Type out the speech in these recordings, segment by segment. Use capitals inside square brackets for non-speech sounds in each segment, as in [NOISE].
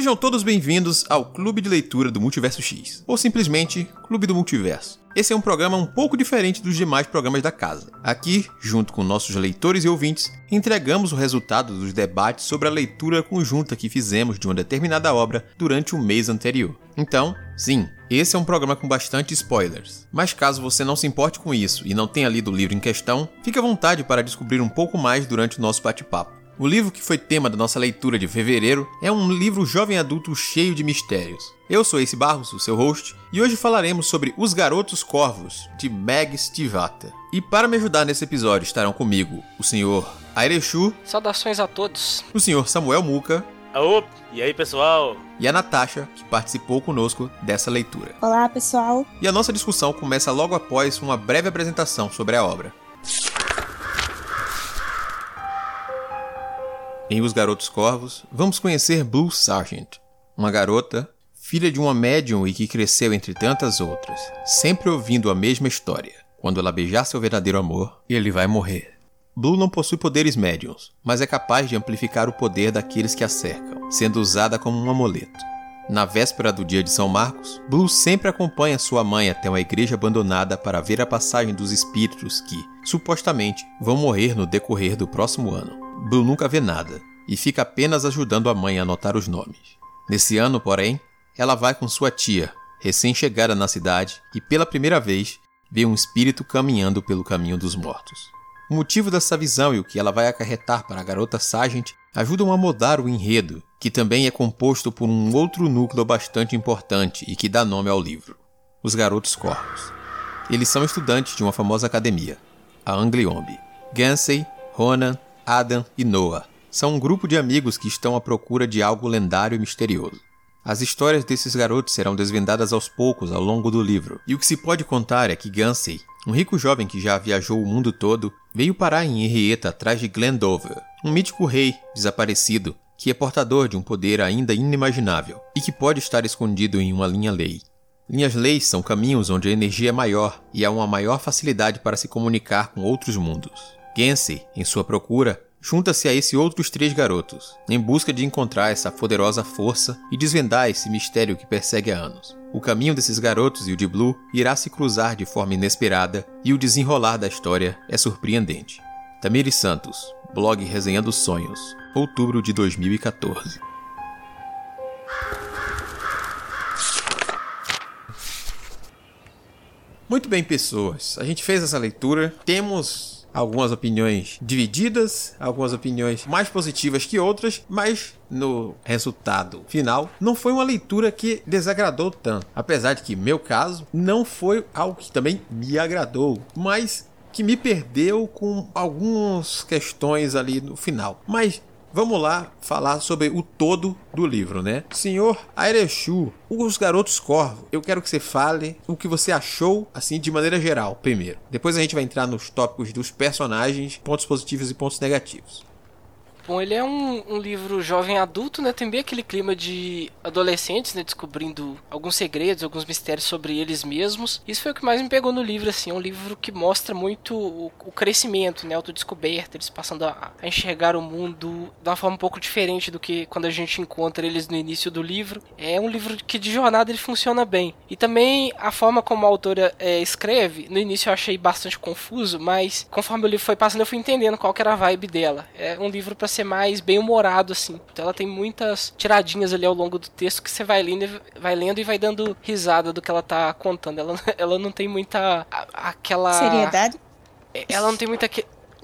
Sejam todos bem-vindos ao Clube de Leitura do Multiverso X, ou simplesmente Clube do Multiverso. Esse é um programa um pouco diferente dos demais programas da casa. Aqui, junto com nossos leitores e ouvintes, entregamos o resultado dos debates sobre a leitura conjunta que fizemos de uma determinada obra durante o mês anterior. Então, sim, esse é um programa com bastante spoilers. Mas caso você não se importe com isso e não tenha lido o livro em questão, fique à vontade para descobrir um pouco mais durante o nosso bate-papo. O livro que foi tema da nossa leitura de fevereiro é um livro jovem adulto cheio de mistérios. Eu sou Ace Barros, o seu host, e hoje falaremos sobre Os Garotos Corvos, de Meg Stivata. E para me ajudar nesse episódio estarão comigo o senhor Airechu. Saudações a todos. O senhor Samuel Muca. Aô, e aí pessoal? E a Natasha, que participou conosco dessa leitura. Olá pessoal. E a nossa discussão começa logo após uma breve apresentação sobre a obra. Em Os Garotos Corvos, vamos conhecer Blue Sargent, uma garota, filha de uma médium e que cresceu entre tantas outras, sempre ouvindo a mesma história. Quando ela beijar seu verdadeiro amor, ele vai morrer. Blue não possui poderes médiums, mas é capaz de amplificar o poder daqueles que a cercam, sendo usada como um amuleto. Na véspera do dia de São Marcos, Blue sempre acompanha sua mãe até uma igreja abandonada para ver a passagem dos espíritos que, supostamente, vão morrer no decorrer do próximo ano. Blue nunca vê nada e fica apenas ajudando a mãe a anotar os nomes. Nesse ano, porém, ela vai com sua tia, recém-chegada na cidade, e pela primeira vez vê um espírito caminhando pelo caminho dos mortos. O motivo dessa visão e o que ela vai acarretar para a garota Sargent ajudam a mudar o enredo, que também é composto por um outro núcleo bastante importante e que dá nome ao livro: Os Garotos Corvos. Eles são estudantes de uma famosa academia, a Angliombe. Gansey, Ronan, Adam e Noah. São um grupo de amigos que estão à procura de algo lendário e misterioso. As histórias desses garotos serão desvendadas aos poucos ao longo do livro, e o que se pode contar é que Gansey, um rico jovem que já viajou o mundo todo, veio parar em Henrietta atrás de Glendover, um mítico rei desaparecido que é portador de um poder ainda inimaginável e que pode estar escondido em uma linha-lei. Linhas-leis são caminhos onde a energia é maior e há uma maior facilidade para se comunicar com outros mundos. Gansey, em sua procura, junta-se a esses outros três garotos, em busca de encontrar essa poderosa força e desvendar esse mistério que persegue há anos. O caminho desses garotos e o de Blue irá se cruzar de forma inesperada e o desenrolar da história é surpreendente. Tamiri Santos, blog Resenhando Sonhos, outubro de 2014. Muito bem, pessoas. A gente fez essa leitura. Temos algumas opiniões divididas, algumas opiniões mais positivas que outras, mas no resultado final, não foi uma leitura que desagradou tanto. Apesar de que, meu caso, não foi algo que também me agradou, mas que me perdeu com algumas questões ali no final. Mas Vamos lá falar sobre o todo do livro, né? Senhor Airechu, Os Garotos Corvo, eu quero que você fale o que você achou, assim, de maneira geral, primeiro. Depois a gente vai entrar nos tópicos dos personagens, pontos positivos e pontos negativos. Bom, ele é um, um, livro jovem adulto, né? Tem bem aquele clima de adolescentes, né? Descobrindo alguns segredos, alguns mistérios sobre eles mesmos. Isso foi o que mais me pegou no livro, assim. É um livro que mostra muito o, o crescimento, né? Autodescoberta, eles passando a, a, enxergar o mundo de uma forma um pouco diferente do que quando a gente encontra eles no início do livro. É um livro que de jornada ele funciona bem. E também a forma como a autora é, escreve, no início eu achei bastante confuso, mas conforme o livro foi passando eu fui entendendo qual era a vibe dela. É um livro para ser ser mais bem humorado assim. Então ela tem muitas tiradinhas ali ao longo do texto que você vai lendo, vai lendo e vai dando risada do que ela tá contando. Ela, [LAUGHS] ela não tem muita aquela seriedade. Ela não tem muita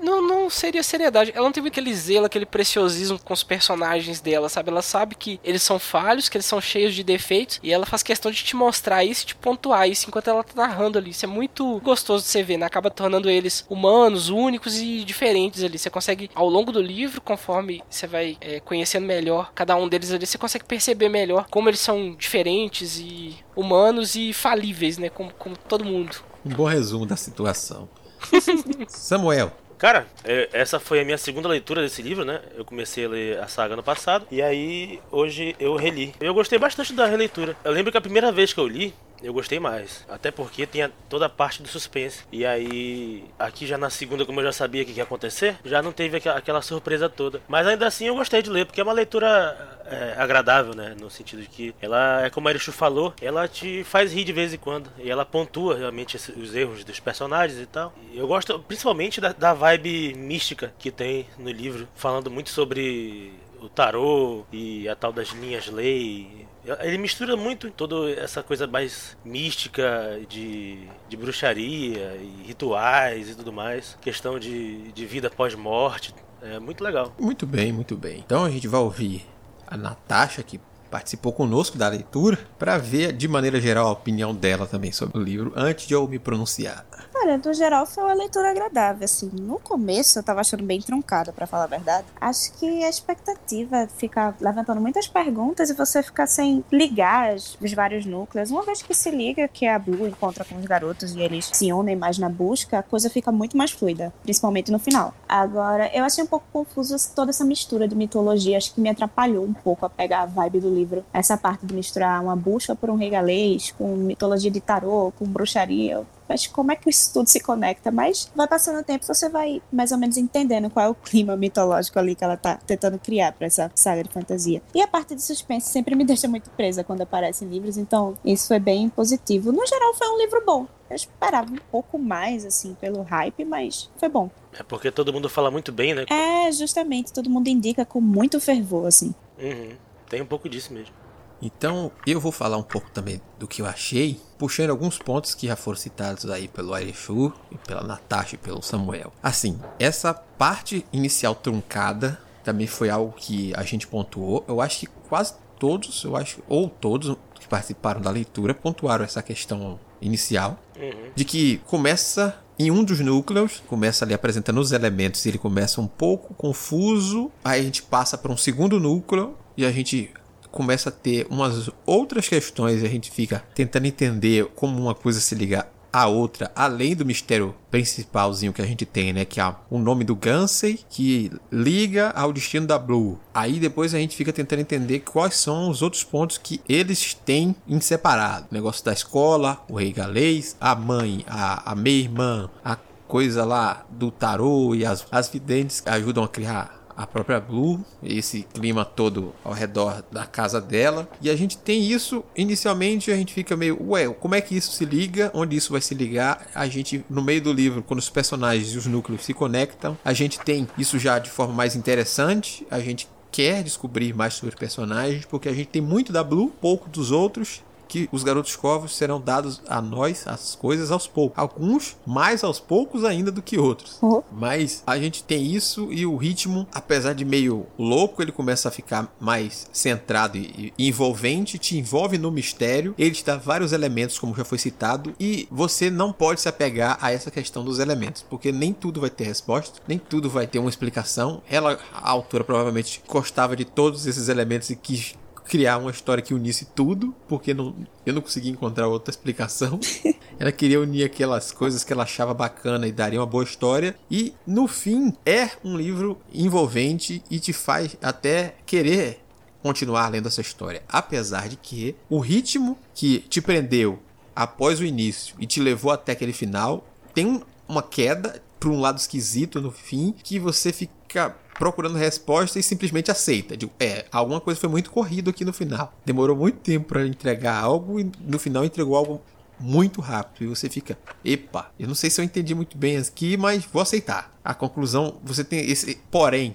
não, não seria seriedade. Ela não teve aquele zelo, aquele preciosismo com os personagens dela, sabe? Ela sabe que eles são falhos, que eles são cheios de defeitos, e ela faz questão de te mostrar isso, te pontuar isso enquanto ela tá narrando ali. Isso é muito gostoso de você ver, né? Acaba tornando eles humanos, únicos e diferentes ali. Você consegue, ao longo do livro, conforme você vai é, conhecendo melhor cada um deles ali, você consegue perceber melhor como eles são diferentes e humanos e falíveis, né? Como, como todo mundo. Um bom resumo da situação. [LAUGHS] Samuel, Cara, é, essa foi a minha segunda leitura desse livro, né? Eu comecei a ler a saga no passado e aí hoje eu reli. Eu gostei bastante da releitura. Eu lembro que a primeira vez que eu li, eu gostei mais. Até porque tem toda a parte do suspense. E aí, aqui já na segunda, como eu já sabia que ia acontecer, já não teve aquela surpresa toda. Mas ainda assim eu gostei de ler, porque é uma leitura é, agradável, né? No sentido de que ela, é como a Erichu falou, ela te faz rir de vez em quando. E ela pontua realmente os erros dos personagens e tal. Eu gosto principalmente da, da vibe mística que tem no livro, falando muito sobre o tarô e a tal das linhas lei. Ele mistura muito toda essa coisa mais mística de, de bruxaria e rituais e tudo mais. Questão de, de vida pós-morte. É muito legal. Muito bem, muito bem. Então a gente vai ouvir a Natasha, que participou conosco da leitura, para ver de maneira geral a opinião dela também sobre o livro, antes de eu me pronunciar. Olha, no geral foi uma leitura agradável, assim. No começo eu tava achando bem truncada, para falar a verdade. Acho que a expectativa ficar levantando muitas perguntas e você ficar sem ligar os vários núcleos. Uma vez que se liga, que a Blue encontra com os garotos e eles se unem mais na busca, a coisa fica muito mais fluida, principalmente no final. Agora, eu achei um pouco confuso toda essa mistura de mitologia, acho que me atrapalhou um pouco a pegar a vibe do livro. Essa parte de misturar uma busca por um regalês com mitologia de tarô, com bruxaria, mas como é que isso tudo se conecta? Mas vai passando o tempo, você vai mais ou menos entendendo qual é o clima mitológico ali que ela tá tentando criar para essa saga de fantasia. E a parte de suspense sempre me [LAUGHS] deixa muito presa quando aparecem livros, então isso foi bem positivo. No geral, foi um livro bom. Eu esperava um pouco mais, assim, pelo hype, mas foi bom. É porque todo mundo fala muito bem, né? É, justamente. Todo mundo indica com muito fervor, assim. Uhum. Tem um pouco disso mesmo. Então, eu vou falar um pouco também do que eu achei, puxando alguns pontos que já foram citados aí pelo Arishu, e pela Natasha e pelo Samuel. Assim, essa parte inicial truncada também foi algo que a gente pontuou. Eu acho que quase todos, eu acho, ou todos que participaram da leitura pontuaram essa questão inicial uhum. de que começa em um dos núcleos, começa ali apresentando os elementos e ele começa um pouco confuso, aí a gente passa para um segundo núcleo e a gente começa a ter umas outras questões e a gente fica tentando entender como uma coisa se liga à outra, além do mistério principalzinho que a gente tem, né? Que é o nome do Gansey, que liga ao destino da Blue. Aí depois a gente fica tentando entender quais são os outros pontos que eles têm em separado. O negócio da escola, o rei galês, a mãe, a, a meia-irmã, a coisa lá do tarô e as, as videntes ajudam a criar a própria Blue, esse clima todo ao redor da casa dela. E a gente tem isso, inicialmente a gente fica meio, ué, como é que isso se liga? Onde isso vai se ligar? A gente, no meio do livro, quando os personagens e os núcleos se conectam, a gente tem isso já de forma mais interessante, a gente quer descobrir mais sobre personagens, porque a gente tem muito da Blue, pouco dos outros, que os garotos corvos serão dados a nós as coisas aos poucos. Alguns mais aos poucos ainda do que outros. Uhum. Mas a gente tem isso e o ritmo, apesar de meio louco, ele começa a ficar mais centrado e envolvente, te envolve no mistério. Ele te dá vários elementos, como já foi citado, e você não pode se apegar a essa questão dos elementos, porque nem tudo vai ter resposta, nem tudo vai ter uma explicação. Ela, a autora, provavelmente gostava de todos esses elementos e quis criar uma história que unisse tudo, porque não, eu não consegui encontrar outra explicação. [LAUGHS] ela queria unir aquelas coisas que ela achava bacana e daria uma boa história. E no fim, é um livro envolvente e te faz até querer continuar lendo essa história. Apesar de que o ritmo que te prendeu após o início e te levou até aquele final tem uma queda para um lado esquisito no fim que você fica procurando resposta e simplesmente aceita. Digo, é, alguma coisa foi muito corrido aqui no final. Demorou muito tempo para entregar algo e no final entregou algo muito rápido. E você fica, epa, eu não sei se eu entendi muito bem aqui, mas vou aceitar. A conclusão, você tem esse porém,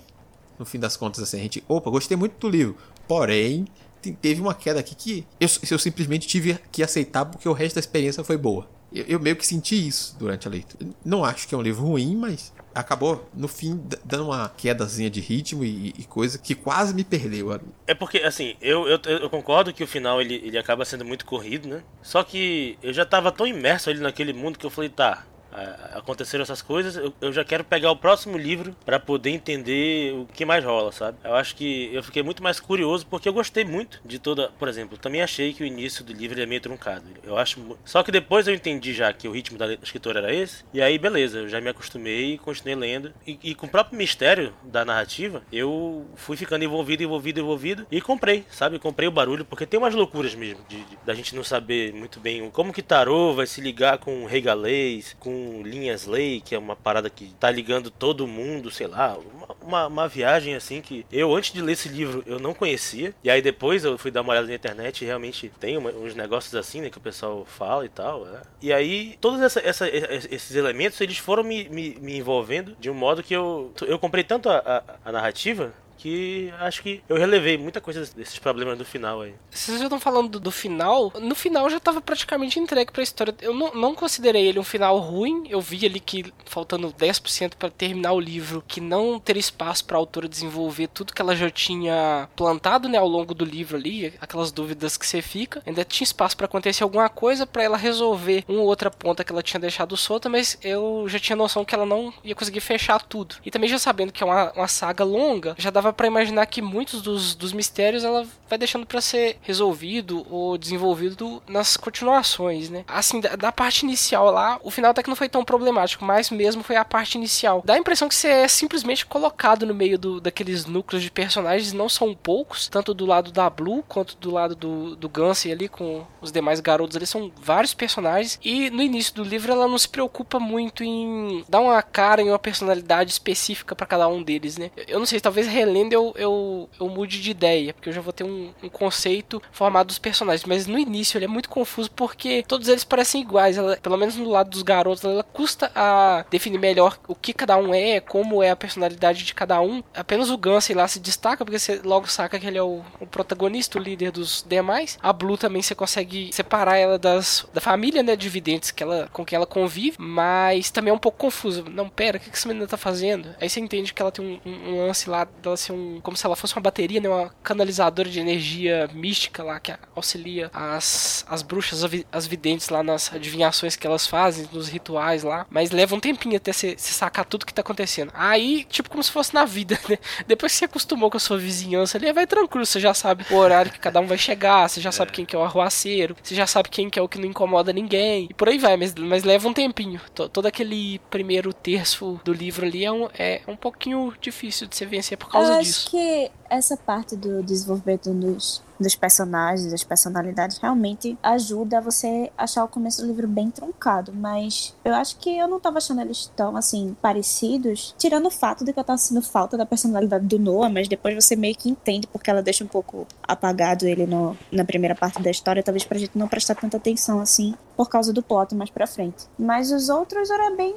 no fim das contas, assim, a gente, opa, gostei muito do livro, porém, teve uma queda aqui que eu, eu simplesmente tive que aceitar porque o resto da experiência foi boa. Eu, eu, meio que senti isso durante a leitura. Não acho que é um livro ruim, mas acabou, no fim, dando uma quedazinha de ritmo e, e coisa que quase me perdeu. É porque, assim, eu, eu, eu, concordo que o final ele, ele acaba sendo muito corrido, né? Só que eu já tava tão imerso ali naquele mundo que eu falei, tá, aconteceram essas coisas, eu, eu, já quero pegar o próximo livro para poder entender o que mais rola, sabe? Eu acho que eu fiquei muito mais curioso porque eu gostei muito de toda, por exemplo, também achei que o início do livro é meio truncado. Eu acho, só que depois eu entendi já que o ritmo da escritora era esse, e aí beleza, eu já me acostumei e continuei lendo e, e com o próprio mistério da narrativa, eu fui ficando envolvido, envolvido, envolvido e comprei, sabe? Comprei o barulho porque tem umas loucuras mesmo de, de da gente não saber muito bem como que tarô vai se ligar com regalês, com linhas lei, que é uma parada que tá ligando todo mundo, sei lá, uma, uma, uma, viagem assim que eu antes de ler esse livro eu não conhecia e aí depois eu fui dar uma olhada na internet e realmente tem uma, uns negócios assim né que o pessoal fala e tal né? e aí todos essa, essa, esses elementos eles foram me, me, me, envolvendo de um modo que eu eu comprei tanto a, a, a narrativa que acho que eu relevei muita coisa desses problemas do final aí. Vocês já estão falando do, final, no final já estava praticamente entregue pra história. Eu não, não considerei ele um final ruim, eu vi ali que faltando 10% para terminar o livro, que não teria espaço para a autora desenvolver tudo que ela já tinha plantado né, ao longo do livro ali, aquelas dúvidas que você fica. Ainda tinha espaço para acontecer alguma coisa para ela resolver uma ou outra ponta que ela tinha deixado solta, mas eu já tinha noção que ela não ia conseguir fechar tudo. E também já sabendo que é uma, uma saga longa, já dava para imaginar que muitos dos, dos mistérios ela vai deixando para ser resolvido ou desenvolvido nas continuações, né? Assim, da, da, parte inicial lá, o final até que não foi tão problemático, mas mesmo foi a parte inicial. Dá a impressão que você é simplesmente colocado no meio do, daqueles núcleos de personagens, não são poucos, tanto do lado da Blue quanto do lado do, do Gunsy ali com os demais garotos ali, são vários personagens. E no início do livro ela não se preocupa muito em dar uma cara e uma personalidade específica para cada um deles, né? Eu não sei, talvez relendo ainda eu, eu, eu mude de ideia, porque eu já vou ter um, um, conceito formado dos personagens. Mas no início ele é muito confuso porque todos eles parecem iguais. Ela, pelo menos no lado dos garotos, ela custa a definir melhor o que cada um é, como é a personalidade de cada um. Apenas o Gun, sei lá, se destaca, porque você logo saca que ele é o, o protagonista, o líder dos demais. A Blue também você consegue separar ela das da família, né, de videntes que ela, com quem ela convive, mas também é um pouco confuso. Não, pera, o que, que essa menina tá fazendo? Aí você entende que ela tem um, um, um lance lá dela ser um um, como se ela fosse uma bateria, né, uma canalizadora de energia mística lá que auxilia as, as bruxas, as videntes lá nas adivinhações que elas fazem, nos rituais lá, mas leva um tempinho até você sacar tudo que tá acontecendo. Aí, tipo como se fosse na vida, né? [LAUGHS] Depois que você acostumou com a sua vizinhança ali, vai tranquilo, você já sabe o horário que cada um vai chegar, você já sabe quem que é o arruaceiro, você já sabe quem que é o que não incomoda ninguém, e por aí vai, mas, mas leva um tempinho. Todo aquele primeiro terço do livro ali é um, é um pouquinho difícil de você vencer por causa disso acho que essa parte do desenvolvimento dos, dos personagens, das personalidades, realmente ajuda a você achar o começo do livro bem truncado. Mas eu acho que eu não tava achando eles tão, assim, parecidos, tirando o fato de que eu tava sentindo falta da personalidade do Noah, mas depois você meio que entende porque ela deixa um pouco apagado ele no, na primeira parte da história, talvez pra gente não prestar tanta atenção, assim, por causa do plot mais pra frente. Mas os outros era bem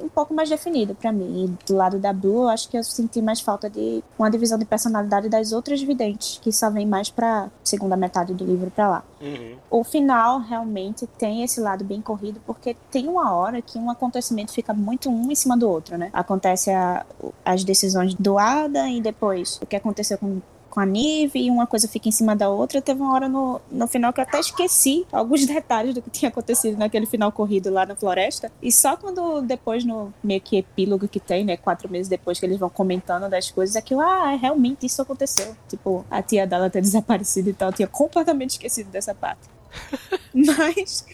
um pouco mais definido para mim. E do lado da Blue, eu acho que eu senti mais falta de uma divisão de personalidade das outras videntes, que só vem mais pra segunda metade do livro para lá. Uhum. O final realmente tem esse lado bem corrido, porque tem uma hora que um acontecimento fica muito um em cima do outro, né? Acontece a, as decisões do Ada e depois o que aconteceu com com a Nive e uma coisa fica em cima da outra. Teve uma hora no, no final que eu até esqueci alguns [LAUGHS] detalhes do que tinha acontecido naquele final corrido lá na floresta. E só quando depois, no meio que epílogo que tem, né? Quatro meses depois que eles vão comentando das coisas, é que, ah, realmente isso aconteceu. Tipo, a tia dela ter [LAUGHS] desaparecido e tal. Eu tinha completamente esquecido dessa parte. [LAUGHS] Mas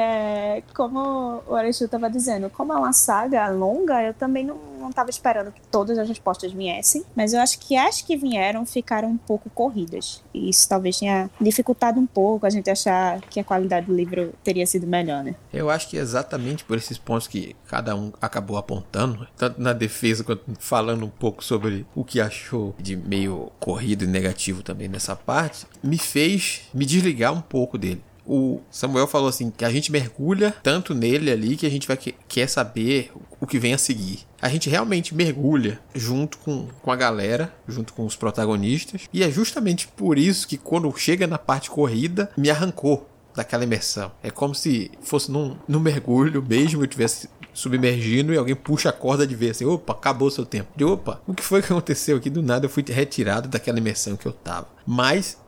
é, como o Alexandre estava dizendo, como é uma saga longa, eu também não estava esperando que todas as respostas viessem, mas eu acho que as que vieram ficaram um pouco corridas. E isso talvez tenha dificultado um pouco a gente achar que a qualidade do livro teria sido melhor, né? Eu acho que exatamente por esses pontos que cada um acabou apontando, tanto na defesa quanto falando um pouco sobre o que achou de meio corrido e negativo também nessa parte, me fez me desligar um pouco dele o Samuel falou assim que a gente mergulha tanto nele ali que a gente vai que, quer saber o que vem a seguir. A gente realmente mergulha junto com, com a galera, junto com os protagonistas, e é justamente por isso que quando chega na parte corrida, me arrancou daquela imersão. É como se fosse num, num mergulho mesmo, eu tivesse submergindo e alguém puxa a corda de ver assim, opa, acabou o seu tempo. De opa, o que foi que aconteceu aqui? Do nada eu fui retirado daquela imersão que eu tava. Mas,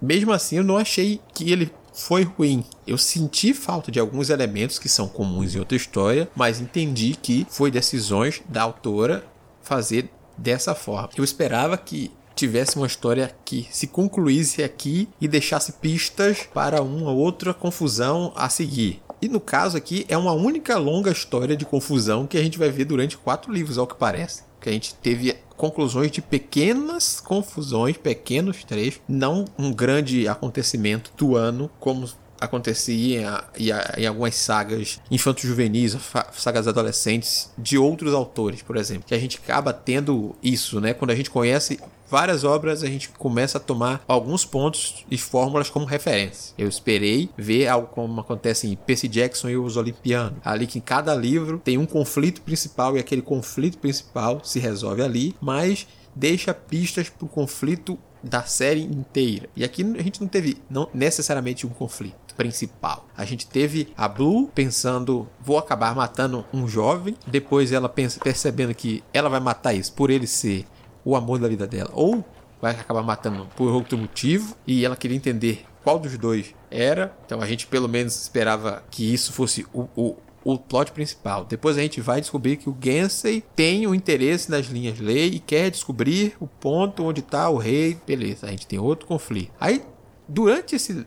mesmo assim, eu não achei que ele foi ruim. Eu senti falta de alguns elementos que são comuns em outra história, mas entendi que foi decisões da autora fazer dessa forma. Eu esperava que tivesse uma história que se concluísse aqui e deixasse pistas para uma outra confusão a seguir. E no caso aqui é uma única longa história de confusão que a gente vai ver durante quatro livros, ao que parece. Que a gente teve conclusões de pequenas confusões, pequenos trechos, não um grande acontecimento do ano como acontecia em, em, algumas sagas infanto-juvenis, sagas adolescentes de outros autores, por exemplo, que a gente acaba tendo isso, né? Quando a gente conhece várias obras, a gente começa a tomar alguns pontos e fórmulas como referência. Eu esperei ver algo como acontece em Percy Jackson e os Olimpianos. Ali que em cada livro tem um conflito principal e aquele conflito principal se resolve ali, mas deixa pistas para o conflito da série inteira. E aqui a gente não teve não necessariamente um conflito principal. A gente teve a Blue pensando, vou acabar matando um jovem, depois ela pensa, percebendo que ela vai matar isso por ele ser o amor da vida dela, ou vai acabar matando por outro motivo, e ela queria entender qual dos dois era. Então a gente pelo menos esperava que isso fosse o, o, o plot principal. Depois a gente vai descobrir que o Gensei tem um interesse nas linhas lei e quer descobrir o ponto onde está o rei. Beleza, a gente tem outro conflito. Aí, durante esse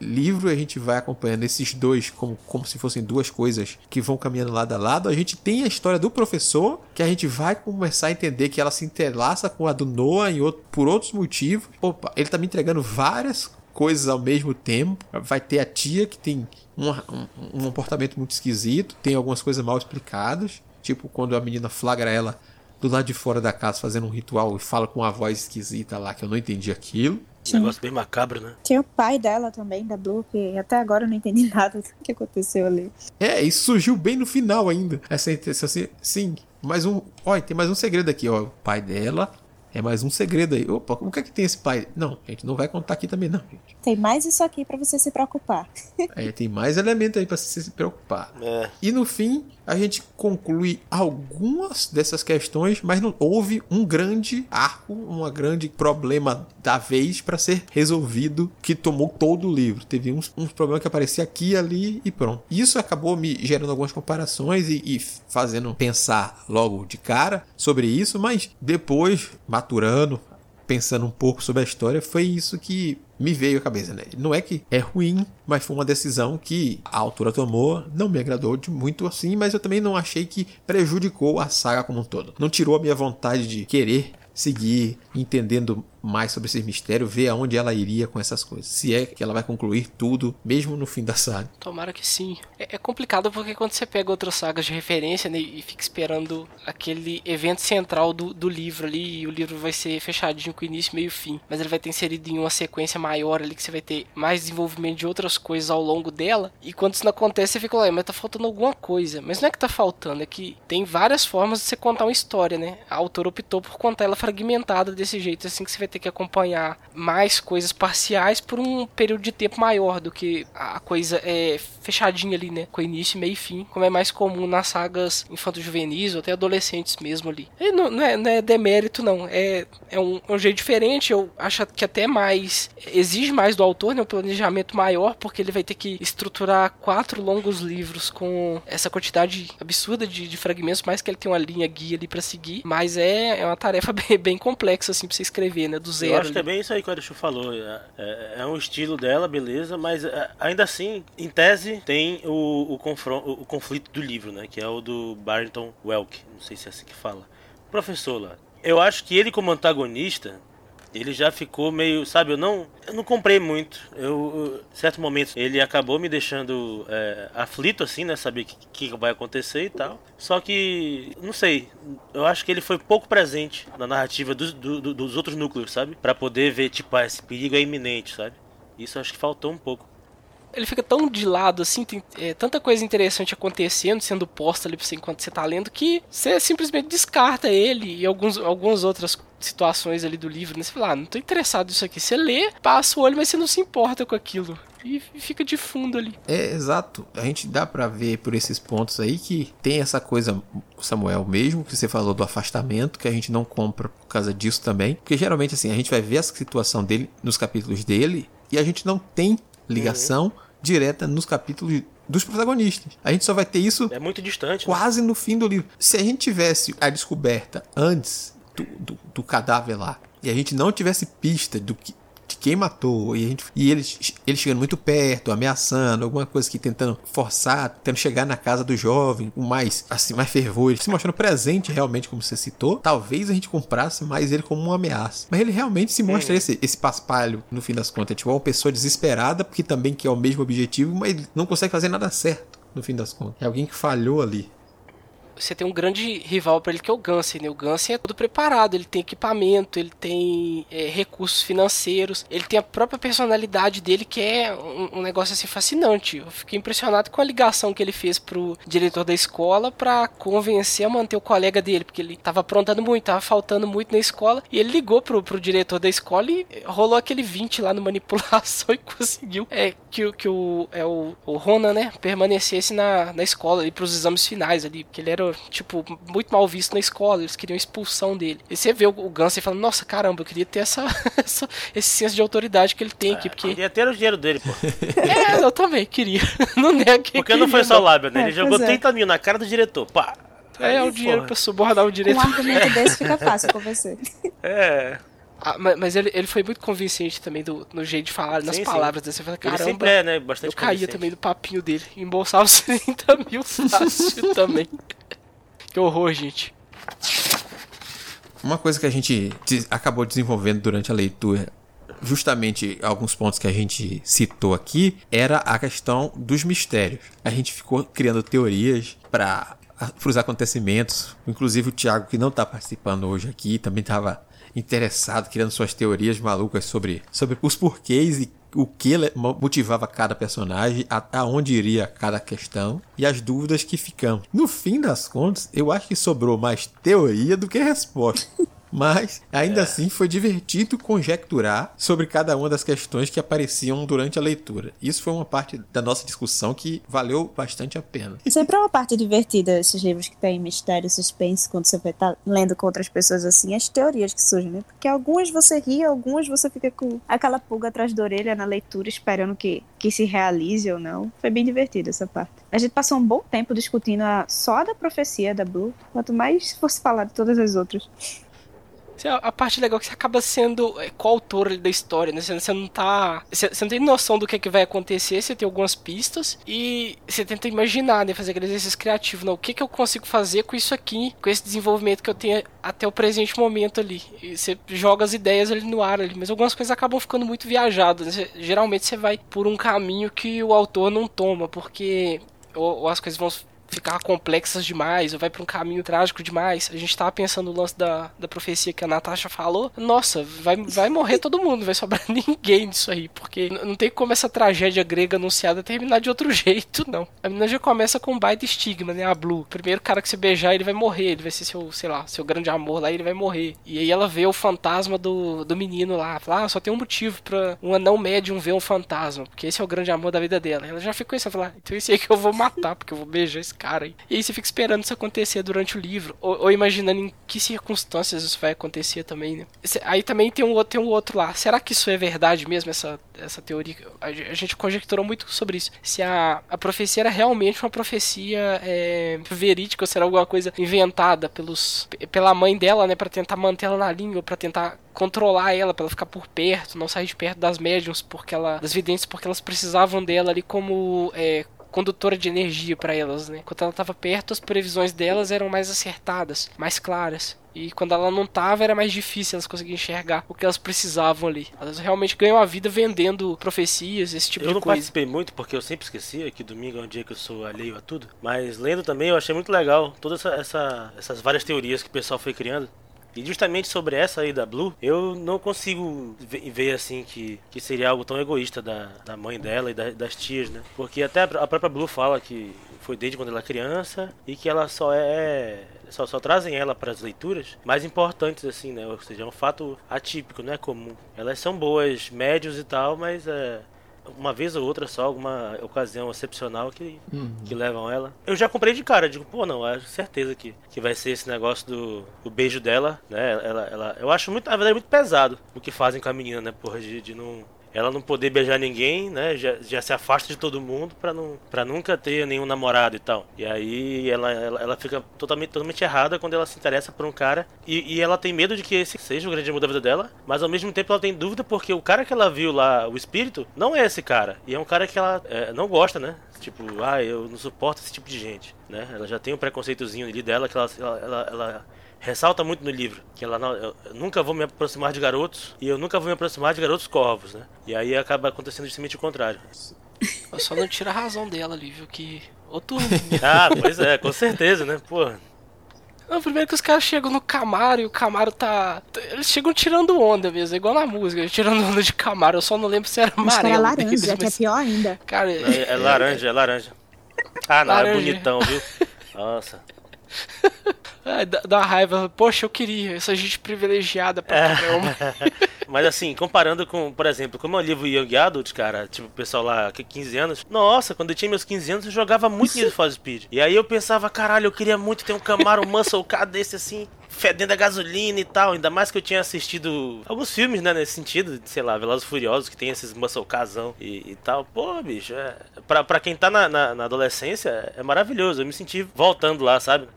livro a gente vai acompanhando esses dois como, como se fossem duas coisas que vão caminhando lado a lado. A gente tem a história do professor, que a gente vai começar a entender que ela se entrelaça com a do Noah em outro, por outros motivos. Opa, ele tá me entregando várias coisas ao mesmo tempo. Vai ter a tia que tem um, um, um comportamento muito esquisito, tem algumas coisas mal explicadas. Tipo, quando a menina flagra ela do lado de fora da casa fazendo um ritual e fala com uma voz esquisita lá que eu não entendi aquilo. Um negócio bem macabro, né? Tinha o pai dela também, da Blue, que até agora eu não entendi [LAUGHS] nada do que aconteceu ali. É, isso surgiu bem no final ainda. Essa intenção assim, sim, mais um. Olha, tem mais um segredo aqui, ó. O pai dela é mais um segredo aí. Opa, o que é que tem esse pai? Não, a gente não vai contar aqui também, não, gente. Tem mais isso aqui para você se preocupar. [LAUGHS] é, tem mais elemento aí para você se preocupar. É. E no fim, a gente conclui algumas dessas questões, mas não houve um grande arco, um grande problema da vez para ser resolvido que tomou todo o livro. Teve uns, uns problemas que apareciam aqui e ali e pronto. Isso acabou me gerando algumas comparações e, e fazendo pensar logo de cara sobre isso, mas depois maturando, pensando um pouco sobre a história, foi isso que me veio à cabeça, né? Não é que é ruim, mas foi uma decisão que a autora tomou, não me agradou de muito assim, mas eu também não achei que prejudicou a saga como um todo. Não tirou a minha vontade de querer seguir entendendo mais sobre esse mistério, ver aonde ela iria com essas coisas. Se é que ela vai concluir tudo, mesmo no fim da saga. Tomara que sim. É, é complicado porque quando você pega outras sagas de referência né, e fica esperando aquele evento central do, do livro ali, e o livro vai ser fechadinho com início, meio fim, mas ele vai ter inserido em uma sequência maior ali que você vai ter mais desenvolvimento de outras coisas ao longo dela. E quando isso não acontece, você fica lá, mas tá faltando alguma coisa. Mas não é que tá faltando, é que tem várias formas de você contar uma história, né? A autora optou por contar ela fragmentada desse jeito, assim que você vai ter ter que acompanhar mais coisas parciais por um período de tempo maior do que a coisa é fechadinha ali, né? Com início, meio e fim, como é mais comum nas sagas infanto-juvenis ou até adolescentes mesmo ali. E não, não, é, não é demérito, não. É, é um, é um jeito diferente. Eu acho que até mais. Exige mais do autor, né? Um planejamento maior, porque ele vai ter que estruturar quatro longos livros com essa quantidade absurda de, de fragmentos, mais que ele tem uma linha guia ali para seguir. Mas é, é uma tarefa [LAUGHS] bem, bem complexa, assim, pra você escrever, né? Do zero. Eu acho que é bem isso aí que o Arishu falou. É, é, é, um estilo dela, beleza, mas é, ainda assim, em tese, tem o, o, confronto, o conflito do livro, né? Que é o do Barrington Welk. Não sei se é assim que fala. Professor lá. Eu acho que ele, como antagonista, ele já ficou meio, sabe, eu não, eu não comprei muito. Eu, certo momento, ele acabou me deixando é, aflito, assim, né, saber o que, que, vai acontecer e tal. Só que, não sei, eu acho que ele foi pouco presente na narrativa dos, do, dos outros núcleos, sabe? para poder ver, tipo, ah, esse perigo é iminente, sabe? Isso acho que faltou um pouco ele fica tão de lado, assim, tem é, tanta coisa interessante acontecendo, sendo posta ali pra você enquanto você tá lendo, que você simplesmente descarta ele e alguns, algumas outras situações ali do livro, né? Você fala, ah, não tô interessado nisso aqui. Você lê, passa o olho, mas você não se importa com aquilo. E fica de fundo ali. É, exato. A gente dá para ver por esses pontos aí que tem essa coisa, Samuel, mesmo que você falou do afastamento, que a gente não compra por causa disso também. Porque geralmente, assim, a gente vai ver a situação dele nos capítulos dele e a gente não tem ligação uhum. Direta nos capítulos dos protagonistas. A gente só vai ter isso é muito distante, né? quase né? no fim do livro. Se a gente tivesse a descoberta antes do, do, do cadáver lá e a gente não tivesse pista do que de quem matou. E, a gente, e eles, eles chegando muito perto, ameaçando, alguma coisa que tentando forçar, tentando chegar na casa do jovem com mais, assim, mais fervor. Ele se mostrando presente realmente, como você citou. Talvez a gente comprasse mais ele como uma ameaça. Mas ele realmente se mostra é. esse, esse paspalho, no fim das contas. Tipo, uma pessoa desesperada, porque também quer o mesmo objetivo, mas não consegue fazer nada certo no fim das contas. É alguém que falhou ali você tem um grande rival para ele que é o Gansen, né? O Gansen é todo preparado, ele tem equipamento, ele tem é, recursos financeiros, ele tem a própria personalidade dele que é um, um, negócio assim fascinante. Eu fiquei impressionado com a ligação que ele fez pro diretor da escola para convencer a manter o colega dele, porque ele tava aprontando muito, tava faltando muito na escola, e ele ligou pro, pro diretor da escola e rolou aquele 20 lá no manipulação [LAUGHS] e conseguiu é, que, que o, é, o, o Ronan, né, permanecesse na, na escola ali pros exames finais ali, porque ele era tipo, muito mal visto na escola, eles queriam a expulsão dele. E você vê o, o Guns e fala, nossa, caramba, eu queria ter essa, [LAUGHS] essa, esse senso de autoridade que ele tem aqui, porque... Queria ter o dinheiro dele, pô. [LAUGHS] é, eu também queria. [LAUGHS] Não nega que Porque não foi só o lábio, né? Ele é, jogou 30 é. mil na cara do diretor, pá. É, Aí, o dinheiro porra. pra subornar o diretor. Um argumento desse fica fácil convencer. É... Ah, mas ele, ele foi muito convincente também do, no jeito de falar, nas sim, palavras dele. Você fala, caramba. Ele sempre é, né? Bastante Eu caía também do papinho dele. Embolsava [LAUGHS] os 30 mil fácil [LAUGHS] também. Que horror, gente. Uma coisa que a gente acabou desenvolvendo durante a leitura, justamente alguns pontos que a gente citou aqui, era a questão dos mistérios. A gente ficou criando teorias para os acontecimentos. Inclusive o Thiago, que não está participando hoje aqui, também estava interessado, criando suas teorias malucas sobre, sobre os porquês e o que motivava cada personagem, aonde iria cada questão e as dúvidas que ficamos. No fim das contas, eu acho que sobrou mais teoria do que resposta. [LAUGHS] Mas ainda é. assim foi divertido conjecturar sobre cada uma das questões que apareciam durante a leitura. Isso foi uma parte da nossa discussão que valeu bastante a pena. [LAUGHS] Sempre é uma parte divertida esses livros que tem mistério, suspense, quando você vai estar tá lendo com outras pessoas assim, as teorias que surgem, né? Porque algumas você ri, algumas você fica com aquela pulga atrás da orelha na leitura, esperando que, que se realize ou não. Foi bem divertido essa parte. A gente passou um bom tempo discutindo a, só da profecia da Blue, quanto mais fosse falar de todas as outras. A parte legal é que você acaba sendo é, coautor da história, né? Você não tá. Você não tem noção do que, é que vai acontecer, você tem algumas pistas e você tenta imaginar, né? Fazer aquele exercício criativo. Não, o que, que eu consigo fazer com isso aqui, com esse desenvolvimento que eu tenho até o presente momento ali. E você joga as ideias ali no ar ali, mas algumas coisas acabam ficando muito viajadas. Né? Geralmente você vai por um caminho que o autor não toma, porque ou, ou as coisas vão ficar complexas demais, ou vai para um caminho trágico demais. A gente tava pensando no lance da, da profecia que a Natasha falou. Nossa, vai, vai morrer todo mundo, vai sobrar [LAUGHS] ninguém disso aí, porque não tem como essa tragédia grega anunciada terminar de outro [LAUGHS] jeito, não. A menina já começa com um baita estigma, né? A Blue. Primeiro cara que você beijar, ele vai morrer, ele vai ser seu, sei lá, seu grande amor lá, ele vai morrer. E aí ela vê o fantasma do, do menino lá, fala, ah, só tem um motivo para um anão médium ver um fantasma, porque esse é o grande amor da vida dela. Ela já ficou isso, ela fala, ah, então esse aí que eu vou matar, porque eu vou beijar esse cara. E aí você fica esperando isso acontecer durante o livro. Ou, ou imaginando em que circunstâncias isso vai acontecer também, né? Aí também tem um, outro, tem um outro lá. Será que isso é verdade mesmo, essa, essa teoria? A, gente conjecturou muito sobre isso. Se a, a profecia era realmente uma profecia é, verídica ou será alguma coisa inventada pelos, pela mãe dela, né? para tentar manter ela na língua, para tentar controlar ela, para ela ficar por perto, não sair de perto das médiums, porque ela, das videntes, porque elas precisavam dela ali como é, condutora de energia para elas, né? Quando ela estava perto, as previsões delas eram mais acertadas, mais claras. E quando ela não tava, era mais difícil elas conseguirem enxergar o que elas precisavam ali. Elas realmente ganham a vida vendendo profecias, esse tipo eu de coisa. Eu não participei muito porque eu sempre esquecia que domingo é um dia que eu sou alheio a tudo. Mas lendo também eu achei muito legal todas essa, essa, essas várias teorias que o pessoal foi criando. E justamente sobre essa aí da Blue, eu não consigo ver assim que, que seria algo tão egoísta da, da mãe dela e da, das tias, né? Porque até a própria Blue fala que foi desde quando ela é criança e que ela só é só, só trazem ela para as leituras mais importantes assim, né? Ou seja, é um fato atípico, não é comum. Elas são boas médios e tal, mas é, uma vez ou outra só, alguma ocasião excepcional que, uhum. que levam ela. Eu já comprei de cara, digo, pô, não, é certeza que, que vai ser esse negócio do, do beijo dela, né? Ela, ela, eu acho muito, na verdade, muito pesado o que fazem com a menina, né? Porra, de, de não ela não poder beijar ninguém, né? Já, já se afasta de todo mundo pra, não, pra nunca ter nenhum namorado e tal. E aí ela, ela, ela fica totalmente, totalmente errada quando ela se interessa por um cara. E, e ela tem medo de que esse seja o grande amor da vida dela, mas ao mesmo tempo ela tem dúvida porque o cara que ela viu lá, o espírito, não é esse cara. E é um cara que ela é, não gosta, né? Tipo, ah, eu não suporto esse tipo de gente, né? Ela já tem um preconceitozinho ali dela que ela, ela, ela ressalta muito no livro que ela não, eu nunca vou me aproximar de garotos e eu nunca vou me aproximar de garotos corvos, né? E aí acaba acontecendo justamente o contrário. Eu só não tira a razão dela ali, viu? Que. Outro. [LAUGHS] ah, pois é, com certeza, né? Pô. Não, primeiro que os caras chegam no Camaro e o Camaro tá. Eles chegam tirando onda mesmo, igual na música, tirando onda de Camaro. Eu só não lembro se era amarelo. Acho que era laranja, deles, mas... que é pior ainda. Cara, é, é laranja, é laranja. Ah, não, é laranja. é bonitão, viu? [LAUGHS] Nossa. Dá, dá raiva. Poxa, eu queria essa gente privilegiada pra é. caramba. [LAUGHS] Mas assim, comparando com, por exemplo, como é o livro Young Adult, cara, tipo, o pessoal lá, que 15 anos, nossa, quando eu tinha meus 15 anos, eu jogava muito [LAUGHS] Need for Speed. E aí eu pensava, caralho, eu queria muito ter um Camaro Muscle Car desse assim, fedendo a gasolina e tal. Ainda mais que eu tinha assistido alguns filmes, né, nesse sentido, sei lá, Velozes Furiosos, que tem esses muscle casão e, e tal. Pô, bicho, é, pra, pra quem tá na, na, na adolescência, é maravilhoso. Eu me senti voltando lá, sabe?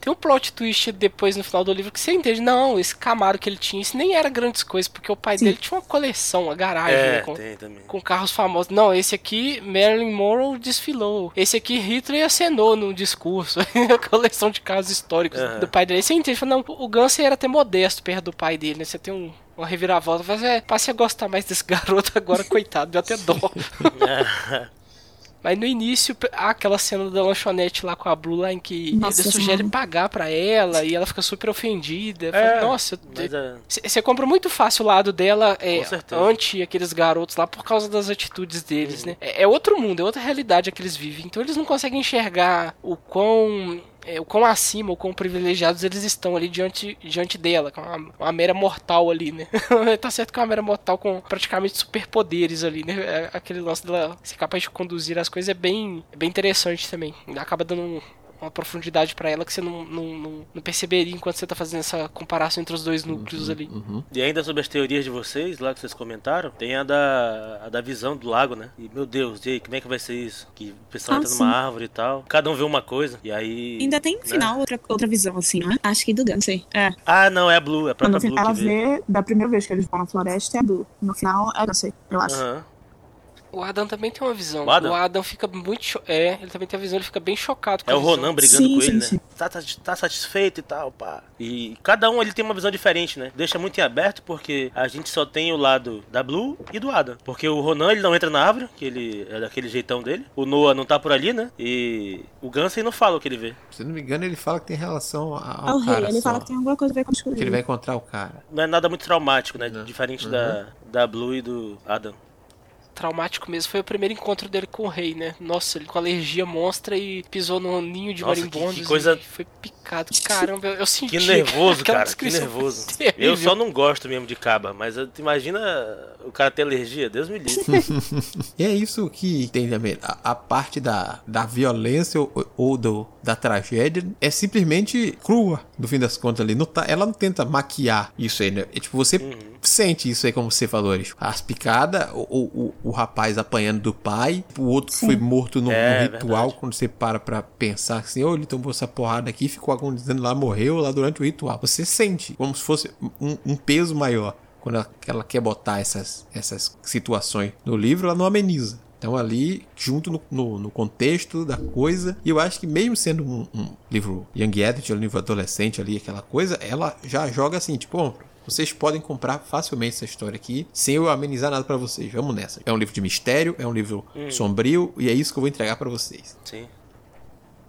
Tem um plot twist depois no final do livro que você entende. Não, esse Camaro que ele tinha, isso nem era grandes coisas, porque o pai Sim. dele tinha uma coleção, uma garagem é, né, com, com, carros famosos. Não, esse aqui Marilyn Monroe desfilou. Esse aqui Hitler acenou no discurso. [LAUGHS] a coleção de carros históricos uhum. do pai dele. Você entende? Não, o Guns era até modesto perto do pai dele, né? Você tem um, uma reviravolta. Mas é, passe a gostar mais desse [LAUGHS] garoto agora, coitado, deu até dó. [LAUGHS] Mas no início, há aquela cena da lanchonete lá com a Blue lá em que Nossa, ele sugere mano. pagar pra ela e ela fica super ofendida. É, Nossa, você é... compra muito fácil o lado dela é, ante aqueles garotos lá por causa das atitudes deles, uhum. né? É, é outro mundo, é outra realidade que eles vivem. Então eles não conseguem enxergar o quão é, o quão acima, o quão privilegiados eles estão ali diante, diante dela, com uma, uma mera mortal ali, né? [LAUGHS] tá certo que é uma mera mortal com praticamente superpoderes ali, né? É, aquele lance dela ser capaz de conduzir as coisas é bem, é bem interessante também. Acaba dando um, uma profundidade para ela que você não, não, não, não, perceberia enquanto você tá fazendo essa comparação entre os dois núcleos uhum, ali. Uhum. E ainda sobre as teorias de vocês, lá que vocês comentaram, tem a da, a da visão do lago, né? E meu Deus, e aí, como é que vai ser isso? Que o pessoal ah, entra sim. numa árvore e tal, cada um vê uma coisa, e aí. Ainda tem no né? final outra, outra visão, assim, não é? Acho que do Gun, sei. É. Ah, não, é a Blue, é a própria Blue. Ela vê, da primeira vez que eles vão na floresta, é a Blue. No final, é, não sei, eu acho. Uhum. O Adam também tem uma visão. O Adam, o Adam fica muito. Cho... É, ele também tem a visão, ele fica bem chocado com É o Ronan brigando sim, com ele, sim, né? Tá, tá, tá, satisfeito e tal, pá. E cada um ele tem uma visão diferente, né? Deixa muito em aberto porque a gente só tem o lado da Blue e do Adam. Porque o Ronan ele não entra na árvore, que ele é daquele jeitão dele. O Noah não tá por ali, né? E o Gansen não fala o que ele vê. Se não me engano, ele fala que tem relação ao, ao cara. Rei, ele só. fala que tem alguma coisa a ver com o Que ele vai encontrar o cara. Não é nada muito traumático, né? Não. Diferente uhum. da, da Blue e do Adam traumático mesmo foi o primeiro encontro dele com o rei, né? Nossa, ele com alergia monstra e pisou no ninho de marimbondos. Que, que coisa... Foi picado. Caramba, eu senti. Que nervoso, cara. Que nervoso. Terrível. Eu só não gosto mesmo de caba, mas imagina o cara ter alergia, Deus me livre. [LAUGHS] e é isso que tem também. A, a parte da, da violência ou, ou, do, da tragédia é simplesmente crua, no fim das contas ali. Não tá, ela não tenta maquiar isso aí, né? É, tipo, você uhum. Sente isso aí, como você falou, as picadas, o, o, o rapaz apanhando do pai, o outro Sim. foi morto no, é, no ritual, verdade. quando você para pra pensar assim, oh, ele tomou essa porrada aqui, ficou agonizando lá, morreu lá durante o ritual. Você sente como se fosse um, um peso maior. Quando ela, ela, quer botar essas, essas situações no livro, ela não ameniza. Então ali, junto no, no, no, contexto da coisa, e eu acho que mesmo sendo um, um livro young adult, um livro adolescente ali, aquela coisa, ela já joga assim, tipo, vocês podem comprar facilmente essa história aqui, sem eu amenizar nada para vocês. Vamos nessa. É um livro de mistério, é um livro hum. sombrio, e é isso que eu vou entregar para vocês. Sim.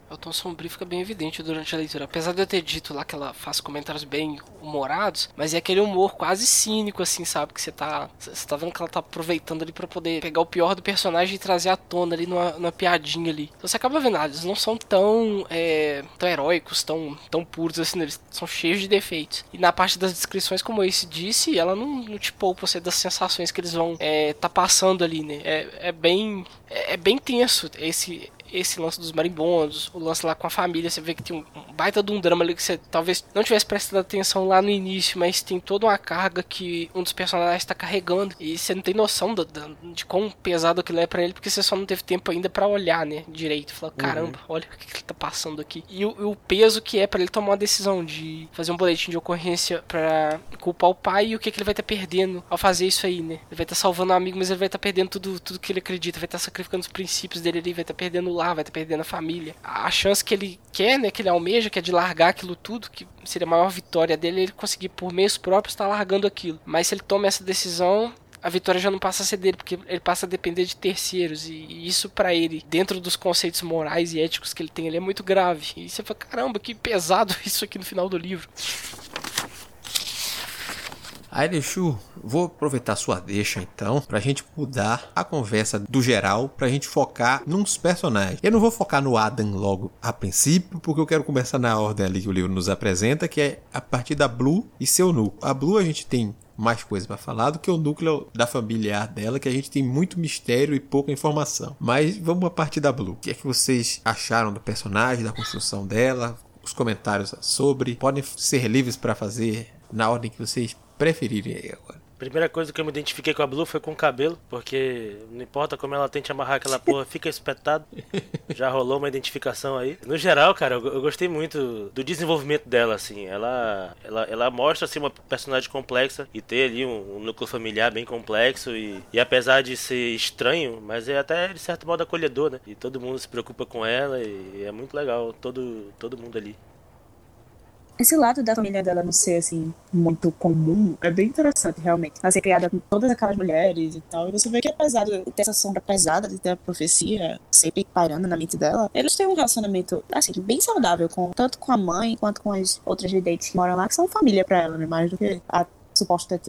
O tom sombrio fica bem evidente durante a leitura. Apesar de eu ter dito lá que ela faz comentários bem humorados, mas é aquele humor quase cínico, assim, sabe? Que você tá. Você tá vendo que ela tá aproveitando ali para poder pegar o pior do personagem e trazer à tona ali numa, numa piadinha ali. Então você acaba vendo, ah, eles não são tão, é, tão heróicos, tão, tão puros assim, eles são cheios de defeitos. E na parte das descrições, como esse disse, ela não, não te poupa você das sensações que eles vão é, tá passando ali, né? É, é bem. É, é bem tenso esse esse lance dos marimbondos, o lance lá com a família, você vê que tem um, baita de um drama ali que você talvez não tivesse prestado atenção lá no início, mas tem toda uma carga que um dos personagens está carregando e você não tem noção do, do, de quão pesado aquilo é para ele, porque você só não teve tempo ainda para olhar, né, direito. Falar, uhum. caramba, uhum. olha o que, que ele tá passando aqui. E o, o peso que é para ele tomar uma decisão de fazer um boletim de ocorrência para culpar o pai e o que, que ele vai estar tá perdendo ao fazer isso aí, né? Ele vai estar tá salvando um amigo, mas ele vai estar tá perdendo tudo, tudo que ele acredita, vai estar tá sacrificando os princípios dele ali, vai estar tá perdendo lar, vai estar tá perdendo a família. A chance que ele quer, né, que ele almeja, que é de largar aquilo tudo, que seria a maior vitória dele, ele conseguir por meios próprios estar tá largando aquilo. Mas se ele toma essa decisão, a vitória já não passa a ser dele, porque ele passa a depender de terceiros. E isso para ele, dentro dos conceitos morais e éticos que ele tem, ele é muito grave. E você fala, caramba, que pesado [LAUGHS] isso aqui no final do livro. Airechu, vou aproveitar sua deixa então, pra gente mudar a conversa do geral, pra gente focar nos personagens. Eu não vou focar no Adam logo a princípio, porque eu quero começar na ordem ali que o livro nos apresenta, que é a partir da Blue e seu núcleo. A Blue a gente tem mais coisas para falar do que o núcleo da familiar dela, que a gente tem muito mistério e pouca informação. Mas vamos a partir da Blue. O que é que vocês acharam do personagem, da construção dela? Os comentários sobre. Podem ser livres para fazer na ordem que vocês preferirem agora. Primeira coisa que eu me identifiquei com a Blue foi com o cabelo, porque não importa como ela tente amarrar aquela porra, [LAUGHS] fica espetado. Já rolou uma identificação aí. No geral, cara, eu, eu, gostei muito do desenvolvimento dela, assim. Ela, ela, ela mostra assim, uma personagem complexa e ter ali um, um núcleo familiar bem complexo. E, e apesar de ser estranho, mas é até de certo modo acolhedor, né? E todo mundo se preocupa com ela e é muito legal, todo, todo mundo ali esse lado da família dela não ser, assim, muito comum, é bem interessante, realmente. Ela ser criada com todas aquelas mulheres e tal. E você vê que apesar de ter essa sombra pesada de ter a profecia sempre pairando na mente dela, eles têm um relacionamento, assim, bem saudável, com, tanto com a mãe quanto com as outras videntes que moram lá, que são família pra ela, né? Mais do que a suposta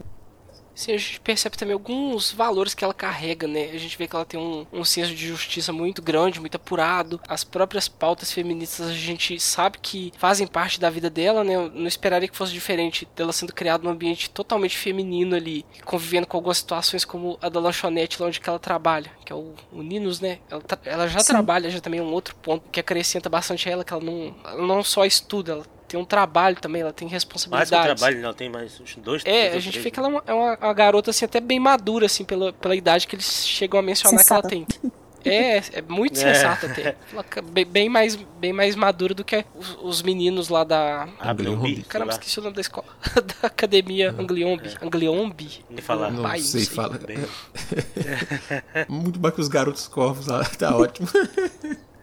Sim, a gente percebe também alguns valores que ela carrega, né? A gente vê que ela tem um, um senso de justiça muito grande, muito apurado. As próprias pautas feministas a gente sabe que fazem parte da vida dela, né? Eu não esperaria que fosse diferente dela sendo criada num ambiente totalmente feminino ali, convivendo com algumas situações como a da lanchonete, lá onde que ela trabalha, que é o, o Ninos, né? Ela, ela já Sim. trabalha, já também é um outro ponto que acrescenta bastante a ela, que ela não, ela não só estuda, ela tem um trabalho também, ela tem responsabilidades. Mais que um trabalho, ela tem mais uns dois, É, a gente três, vê que ela é uma, é uma, uma, garota assim até bem madura assim pela, pela idade que eles chegam a mencionar Sensata. que ela tem. É, é muito é. sensata até. [LAUGHS] Bem, bem, mais, bem mais madura do que os, os meninos lá da. Angliombi. Caramba, esqueci o nome da escola. [LAUGHS] da academia Angliombi. Angliombi? Nem falar. Não, não sei, falar. [LAUGHS] muito mais que os garotos corvos lá, tá ótimo.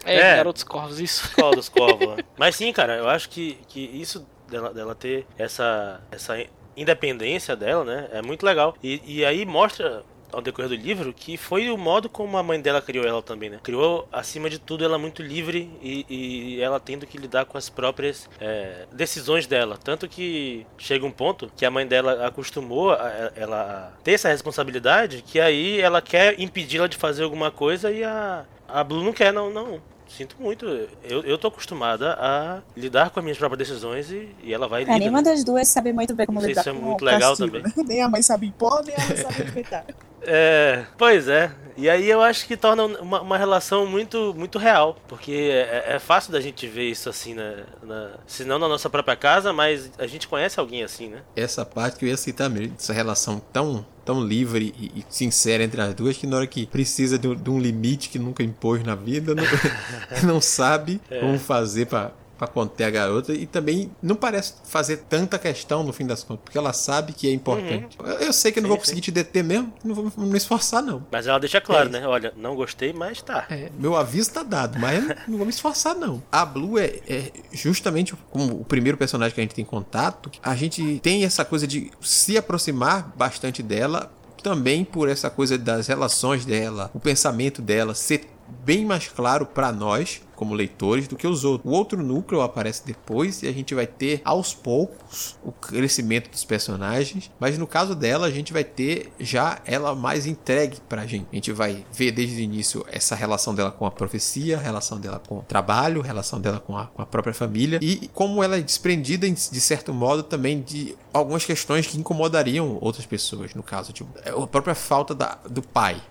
É, é Garotos Corvos, isso. [LAUGHS] Dos Corvos. Mas sim, cara, eu acho que, que isso dela, dela ter essa, essa independência dela, né, é muito legal. E, e aí mostra ao decorrer do livro que foi o modo como a mãe dela criou ela também, né? Criou, acima de tudo, ela muito livre e, e ela tendo que lidar com as próprias é, decisões dela. Tanto que chega um ponto que a mãe dela acostumou a, ela a ter essa responsabilidade que aí ela quer impedi-la de fazer alguma coisa e a, a Blue não quer, não, não sinto muito. Eu, eu tô acostumada a lidar com as minhas próprias decisões e, e ela vai lidar. Nenhuma das duas sabe muito bem como lidar isso é muito legal castigo. também. [LAUGHS] nem a mãe sabe impor, nem a mãe sabe respeitar. [LAUGHS] É, pois é. E aí eu acho que torna uma, uma relação muito, muito real. Porque é, é, fácil da gente ver isso assim, na, na, se não na nossa própria casa, mas a gente conhece alguém assim, né? Essa parte que eu ia citar mesmo, essa relação tão tão livre e, e, sincera entre as duas que na hora que precisa de, de um limite que nunca impôs na vida, não, [LAUGHS] não sabe é. como fazer para para conter a garota e também não parece fazer tanta questão no fim das contas, porque ela sabe que é importante. Uhum. Eu, eu, sei que sim, não vou conseguir sim. te deter mesmo, não vou me esforçar não. Mas ela deixa claro, é né? Olha, não gostei, mas tá. É, meu aviso tá dado, mas não vou me esforçar não. A Blue é, é, justamente como o primeiro personagem que a gente tem contato, a gente tem essa coisa de se aproximar bastante dela também por essa coisa das relações dela, o pensamento dela ser bem mais claro para nós como leitores do que os outros. O outro núcleo aparece depois e a gente vai ter aos poucos o crescimento dos personagens, mas no caso dela a gente vai ter já ela mais entregue pra gente. A gente vai ver desde o início essa relação dela com a profecia, relação dela com o trabalho, relação dela com a, com a própria família e como ela é desprendida de certo modo também de algumas questões que incomodariam outras pessoas, no caso, tipo, a própria falta da, do pai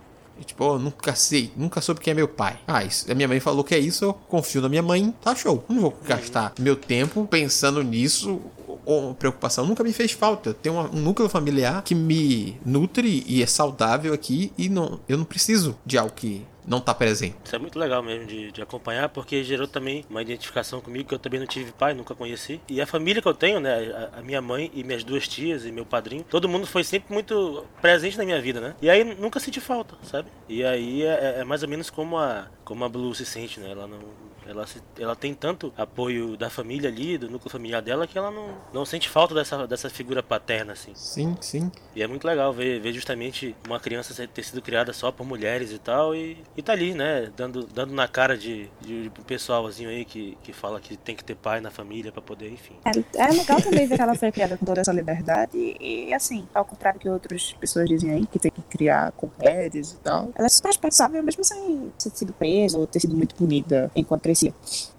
E, tipo, eu nunca sei, nunca soube quem é meu pai. Ah, isso, a minha mãe falou que é isso, eu confio na minha mãe, tá show. Não vou gastar meu tempo pensando nisso ou preocupação nunca me fez falta. Eu tenho um núcleo familiar que me nutre e é saudável aqui e não, eu não preciso de algo que não tá presente. Isso é muito legal mesmo de, de acompanhar, porque gerou também uma identificação comigo, que eu também não tive pai, nunca conheci. E a família que eu tenho, né, a, a, minha mãe e minhas duas tias e meu padrinho, todo mundo foi sempre muito presente na minha vida, né? E aí nunca senti falta, sabe? E aí é, é mais ou menos como a, como a Blue se sente, né? Ela não, ela, se, ela tem tanto apoio da família ali, do núcleo familiar dela, que ela não, não sente falta dessa, dessa figura paterna, assim. Sim, sim. E é muito legal ver, ver justamente uma criança ter sido criada só por mulheres e tal, e, e tá ali, né? Dando, dando na cara de, de, de pessoal assim, aí que, que fala que tem que ter pai na família para poder, enfim. É, é legal também ver que ela foi criada com toda essa liberdade, e, e assim, ao contrário que outras pessoas dizem aí, que tem que criar com mulheres e tal, ela é super responsável mesmo sem ter sido presa ou ter sido muito punida enquanto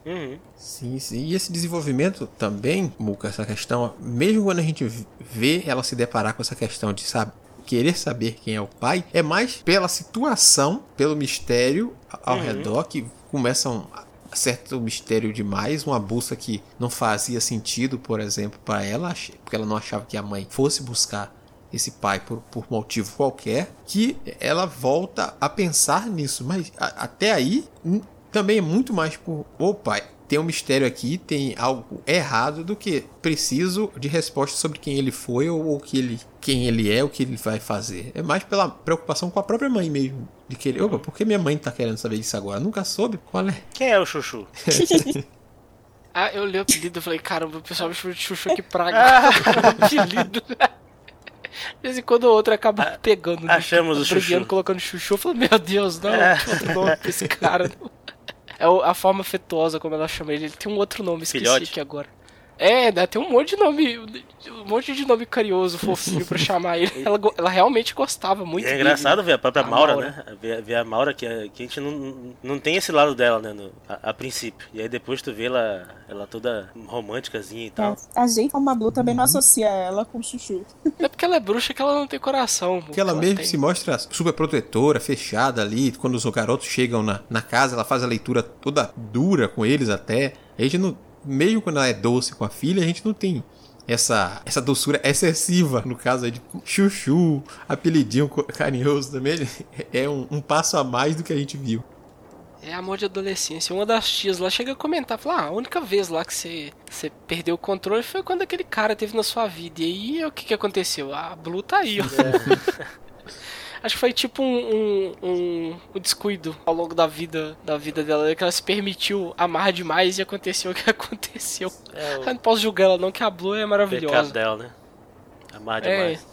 Uhum. Sim, sim. E esse desenvolvimento também, Muca, essa questão, mesmo quando a gente vê ela se deparar com essa questão de sabe, querer saber quem é o pai, é mais pela situação, pelo mistério ao uhum. redor que começam certo mistério demais, uma busca que não fazia sentido, por exemplo, para ela, porque ela não achava que a mãe fosse buscar esse pai por, por motivo qualquer, que ela volta a pensar nisso. Mas a, até aí também é muito mais por, o pai, tem um mistério aqui, tem algo errado do que preciso de resposta sobre quem ele foi ou, ou que ele, quem ele é, o que ele vai fazer. É mais pela preocupação com a própria mãe mesmo. De querer, opa, por que minha mãe tá querendo saber isso agora? Nunca soube qual é. Quem é o Chuchu? [LAUGHS] ah, eu li o apelido e falei, caramba, o pessoal me chama de Chuchu, que praga. Ah. [LAUGHS] apelido. De vez em quando o outro acaba ah, pegando. Achamos né? o Chuchu. colocando Chuchu. Eu falei, meu Deus, não, é. outro nome pra esse cara. Não. É a forma afetuosa como ela chama ele. Ele tem um outro nome, esqueci Filhote. aqui agora. É, né, tem um monte de nome, um monte de nome carinhoso, fofinho pra [LAUGHS] chamar ele. Ela, ela realmente gostava muito. E é engraçado dele. ver a própria a Maura, Maura, né? Ver, ver, a Maura que, que a gente não, não tem esse lado dela, né? No, a, a, princípio. E aí depois tu vê ela, ela toda românticazinha e tal. É, a gente, como a Blue, também uhum. não associa ela com o Chuchu. É porque ela é bruxa que ela não tem coração. Porque ela, ela mesmo tem. se mostra super protetora, fechada ali. Quando os garotos chegam na, na casa, ela faz a leitura toda dura com eles até. A gente não, meio quando ela é doce com a filha, a gente não tem essa, essa doçura excessiva, no caso aí de chuchu, apelidinho carinhoso também, [LAUGHS] é um, um, passo a mais do que a gente viu. É amor de adolescência. Uma das tias lá chega a comentar, fala, ah, a única vez lá que você, você perdeu o controle foi quando aquele cara teve na sua vida. E aí o que, que aconteceu? A Blue tá aí, ó. É. [LAUGHS] Acho que foi tipo um, um, um, descuido ao longo da vida da vida dela, que ela se permitiu amar demais e aconteceu o que [LAUGHS] aconteceu. É, o... Eu não posso julgar ela não, que a Blue é maravilhosa. Pecado dela, né? Amar demais.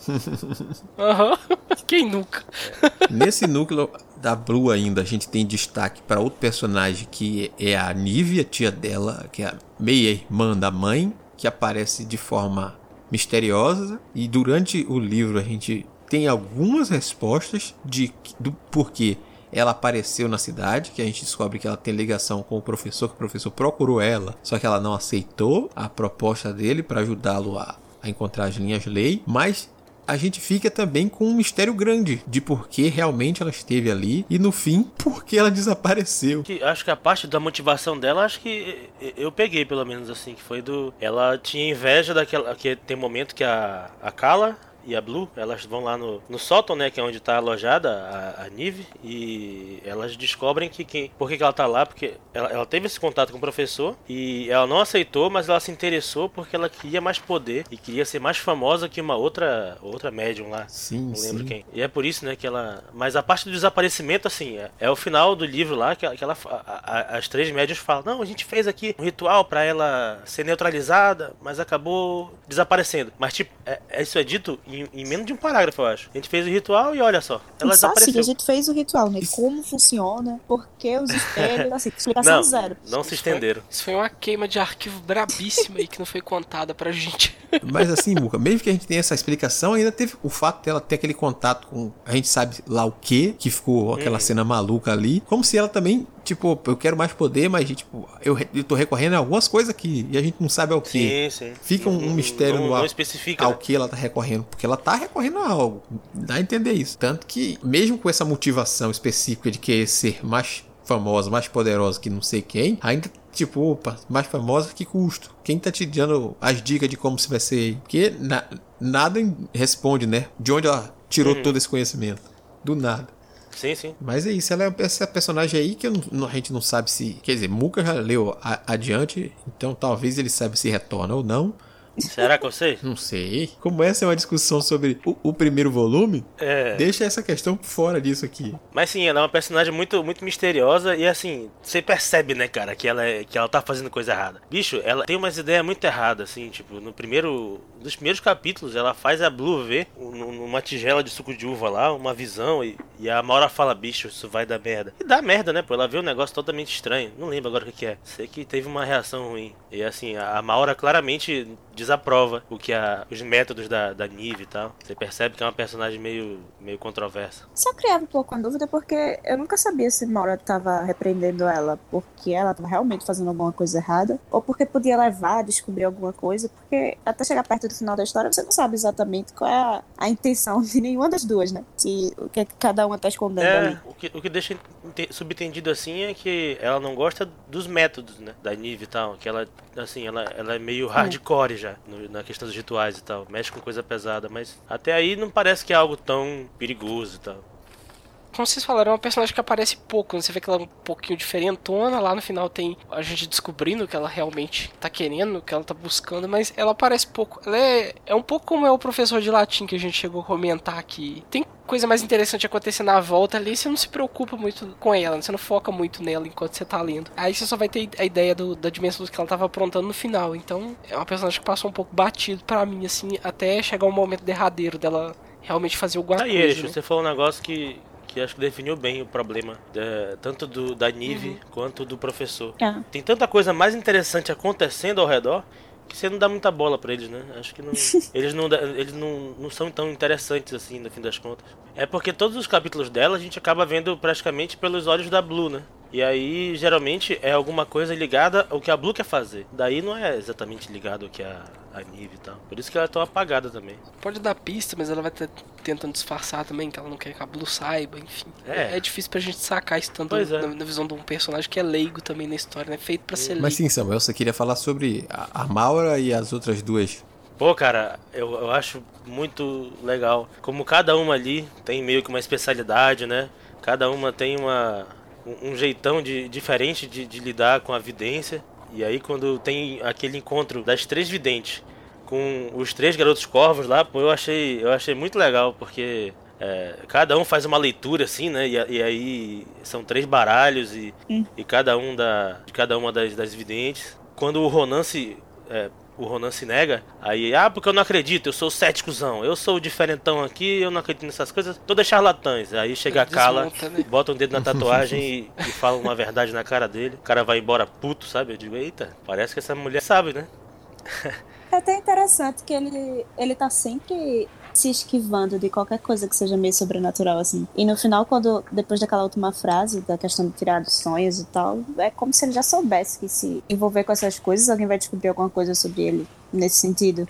[LAUGHS] Aham. É. uhum. Quem nunca? É. Nesse núcleo da Blue ainda, a gente tem destaque para outro personagem que é a Nívia, tia dela, que é a meia-irmã da mãe, que aparece de forma misteriosa. E durante o livro a gente tem algumas respostas de do porquê ela apareceu na cidade, que a gente descobre que ela tem ligação com o professor, que o professor procurou ela, só que ela não aceitou a proposta dele para ajudá-lo a, a encontrar as linhas lei, mas a gente fica também com um mistério grande de por que realmente ela esteve ali e no fim por que ela desapareceu. Que, acho que a parte da motivação dela, acho que eu peguei pelo menos assim, que foi do ela tinha inveja daquela que tem momento que a a Kala e a Blue, elas vão lá no, no sótão, né, que é onde está alojada a, a Nive, e elas descobrem que quem, por que, que ela está lá, porque ela, ela, teve esse contato com o professor e ela não aceitou, mas ela se interessou porque ela queria mais poder e queria ser mais famosa que uma outra outra médium lá. Sim, não lembro sim. quem. E é por isso, né, que ela. Mas a parte do desaparecimento, assim, é, é o final do livro lá que, que ela, a, a, as três médiums falam: não, a gente fez aqui um ritual para ela ser neutralizada, mas acabou desaparecendo. Mas tipo, é, isso é dito em, em, menos de um parágrafo, eu acho. A gente fez o ritual e olha só. Ela só desapareceu. Assim, a gente fez o ritual, né? Como funciona, por que os espelhos, [LAUGHS] assim, explicação não, zero. Não se estenderam. Isso foi uma queima de arquivo brabíssima aí que não foi contada pra gente. [LAUGHS] Mas assim, Muca, mesmo que a gente tenha essa explicação, ainda teve o fato dela ter aquele contato com. A gente sabe lá o que, que ficou aquela hum. cena maluca ali. Como se ela também tipo, eu quero mais poder, mas tipo, eu, eu tô recorrendo a algumas coisas aqui e a gente não sabe ao que. Sim, sim. Fica um, um mistério não, no não ar especifica. ao né? que ela tá recorrendo, porque ela tá recorrendo a algo. Dá a entender isso. Tanto que, mesmo com essa motivação específica de querer ser mais famosa, mais poderosa que não sei quem, ainda, tipo, opa, mais famosa que custo. Quem tá te dando as dicas de como você vai ser? Porque na- nada responde, né? De onde ela tirou Uhum. todo esse conhecimento. Do nada. Sim, sim. Mas é isso, ela é essa personagem aí que não- a gente não sabe se. Quer dizer, Muka já leu a- adiante, então talvez ele saiba se retorna ou não. Será que eu sei? Não sei. Como essa é uma discussão sobre o, o primeiro volume, É. deixa essa questão fora disso aqui. Mas sim, ela é uma personagem muito, muito misteriosa e assim, você percebe, né, cara, que ela, é, que ela tá fazendo coisa errada. Bicho, ela tem umas ideias muito erradas, assim, tipo, no primeiro. Nos primeiros capítulos, ela faz a Blue ver um- numa tigela de suco de uva lá, uma visão, e, e a Maura fala, bicho, isso vai dar merda. E dá merda, né, pô? Ela vê um negócio totalmente estranho. Não lembro agora o que, que é. Sei que teve uma reação ruim. E assim, a Maura claramente desaprova o que a, os métodos da, da Nive e tal. Você percebe que é uma personagem meio, meio controversa. Só criava um pouco a dúvida porque eu nunca sabia se Maura tava repreendendo ela porque ela tava realmente fazendo alguma coisa errada ou porque podia levar a descobrir alguma coisa, porque até chegar perto do final da história você não sabe exatamente qual é a, a intenção de nenhuma das duas, né? Se, o que, é que cada uma tá escondendo É, ali. o que, o que deixa ente- subentendido assim é que ela não gosta dos métodos, né? Da Nive e tal. Que ela, assim, ela, ela é meio hardcore já no- na questão dos rituais e tal. Mexe com coisa pesada, mas até aí não parece que é algo tão perigoso e tal. Como vocês falaram, é uma personagem que aparece pouco. Você vê que ela é um pouquinho diferentona. Lá no final tem a gente descobrindo o que ela realmente tá querendo, o que ela tá buscando, mas ela aparece pouco. Ela é, é um pouco como é o professor de latim que a gente chegou a comentar aqui. Tem coisa mais interessante acontecendo na volta ali, você não se preocupa muito com ela, você não foca muito nela enquanto você tá lendo. Aí você só vai ter a ideia do- da dimensão do que ela tava aprontando no final. Então, é uma personagem que passou um pouco batido pra mim, assim, até chegar o momento derradeiro dela realmente fazer alguma Aí, coisa. Eixo, né? você falou um negócio que, que acho que definiu bem o problema, é, tanto do, da Nive quanto do professor. Ah, Tem tanta coisa mais interessante acontecendo ao redor que você não dá muita bola pra eles, né? Acho que não, [LAUGHS] eles, não, eles não, não são tão interessantes assim, no fim das contas. É porque todos os capítulos dela a gente acaba vendo praticamente pelos olhos da Blue, né? E aí, geralmente, é alguma coisa ligada ao que a Blue quer fazer. Daí não é exatamente ligado ao que a, a Nive e tal. Por isso que ela é tão apagada também. Pode dar pista, mas ela vai estar tentando disfarçar também, que ela não quer que a Blue saiba, enfim. É. É, difícil pra gente sacar isso tanto é. na, na visão de um personagem que é leigo também na história, né? Feito pra ser leigo. Mas sim, Samuel, você queria falar sobre a, a Maura e as outras duas. Pô, cara, eu, eu acho muito legal. Como cada uma ali tem meio que uma especialidade, né? Cada uma tem uma, um, jeitão de, diferente de, de lidar com a vidência. E aí quando tem aquele encontro das três videntes com os três garotos corvos lá, pô, eu achei, eu achei muito legal, porque é, cada um faz uma leitura assim, né? E, e aí são três baralhos e, e cada um da, de cada uma das, das videntes. Quando o Ronan se. é, o Ronan se nega, aí, ah, porque eu não acredito, eu sou o céticozão, eu sou o diferentão aqui, eu não acredito nessas coisas, todas charlatãs. Aí chega a Kala, Desmonta, né? bota um dedo na [LAUGHS] tatuagem e, e fala uma verdade na cara dele. O cara vai embora puto, sabe? Eu digo, eita, parece que essa mulher sabe, né? É até interessante que ele, ele tá sempre se esquivando de qualquer coisa que seja meio sobrenatural, assim. E no final, quando, depois daquela última frase, da questão de tirar dos sonhos e tal, é como se ele já soubesse que se envolver com essas coisas, alguém vai descobrir alguma coisa sobre ele nesse sentido.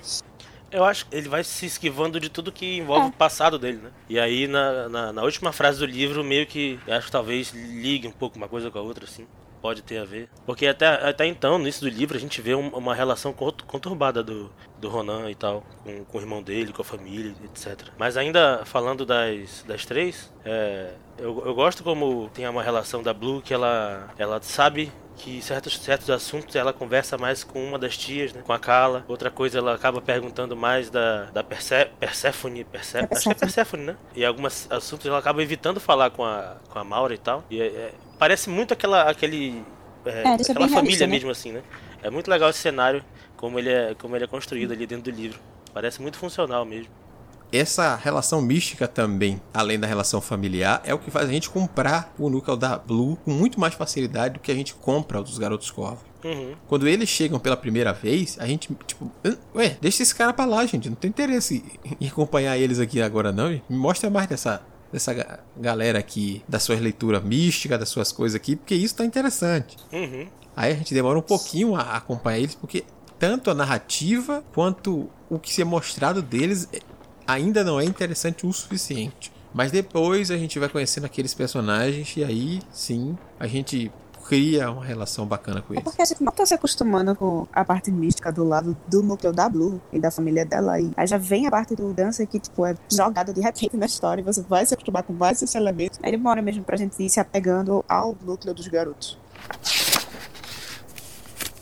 Eu acho que ele vai se esquivando de tudo que envolve É. o passado dele, né? E aí, na, na, na última frase do livro, meio que acho que talvez ligue um pouco uma coisa com a outra, assim. Pode ter a ver. Porque até, até então, no início do livro, a gente vê um- uma relação cont- conturbada do, do Ronan e tal, com, com o irmão dele, com a família, etc. Mas ainda falando das, das três, é, eu, eu gosto como tem uma relação da Blue que ela, ela sabe que certos, certos assuntos ela conversa mais com uma das tias, né? Com a Kala. Outra coisa ela acaba perguntando mais da, da Perse, Persephone, Perse, É acho que é Persephone. Persephone, né? E alguns assuntos ela acaba evitando falar com a, com a Maura e tal. E é- é- parece muito aquela, aquele, é, É, deixa aquela família realista, né? mesmo assim, né? É muito legal esse cenário, como ele é, como ele é construído ali dentro do livro. Parece muito funcional mesmo. Essa relação mística também, além da relação familiar, é o que faz a gente comprar o núcleo da Blue com muito mais facilidade do que a gente compra o dos Garotos Corvos. Uhum. Quando eles chegam pela primeira vez, a gente, tipo, "Hã? ué, deixa esse cara pra lá, gente. Não tem interesse em acompanhar eles aqui agora, não. Me mostra mais dessa dessa galera aqui, da sua leitura mística, das suas coisas aqui, porque isso tá interessante. Uhum. Aí a gente demora um pouquinho a acompanhar eles, porque tanto a narrativa quanto o que se é mostrado deles ainda não é interessante o suficiente. Mas depois a gente vai conhecendo aqueles personagens e aí sim a gente cria uma relação bacana com É eles. porque a gente não tá se acostumando com a parte mística do lado do núcleo da Blue e da família dela. E aí já vem a parte do Dancer que, tipo, é jogada de repente na história e você vai se acostumar com mais esses elementos. Aí demora mesmo pra gente ir se apegando ao núcleo dos garotos.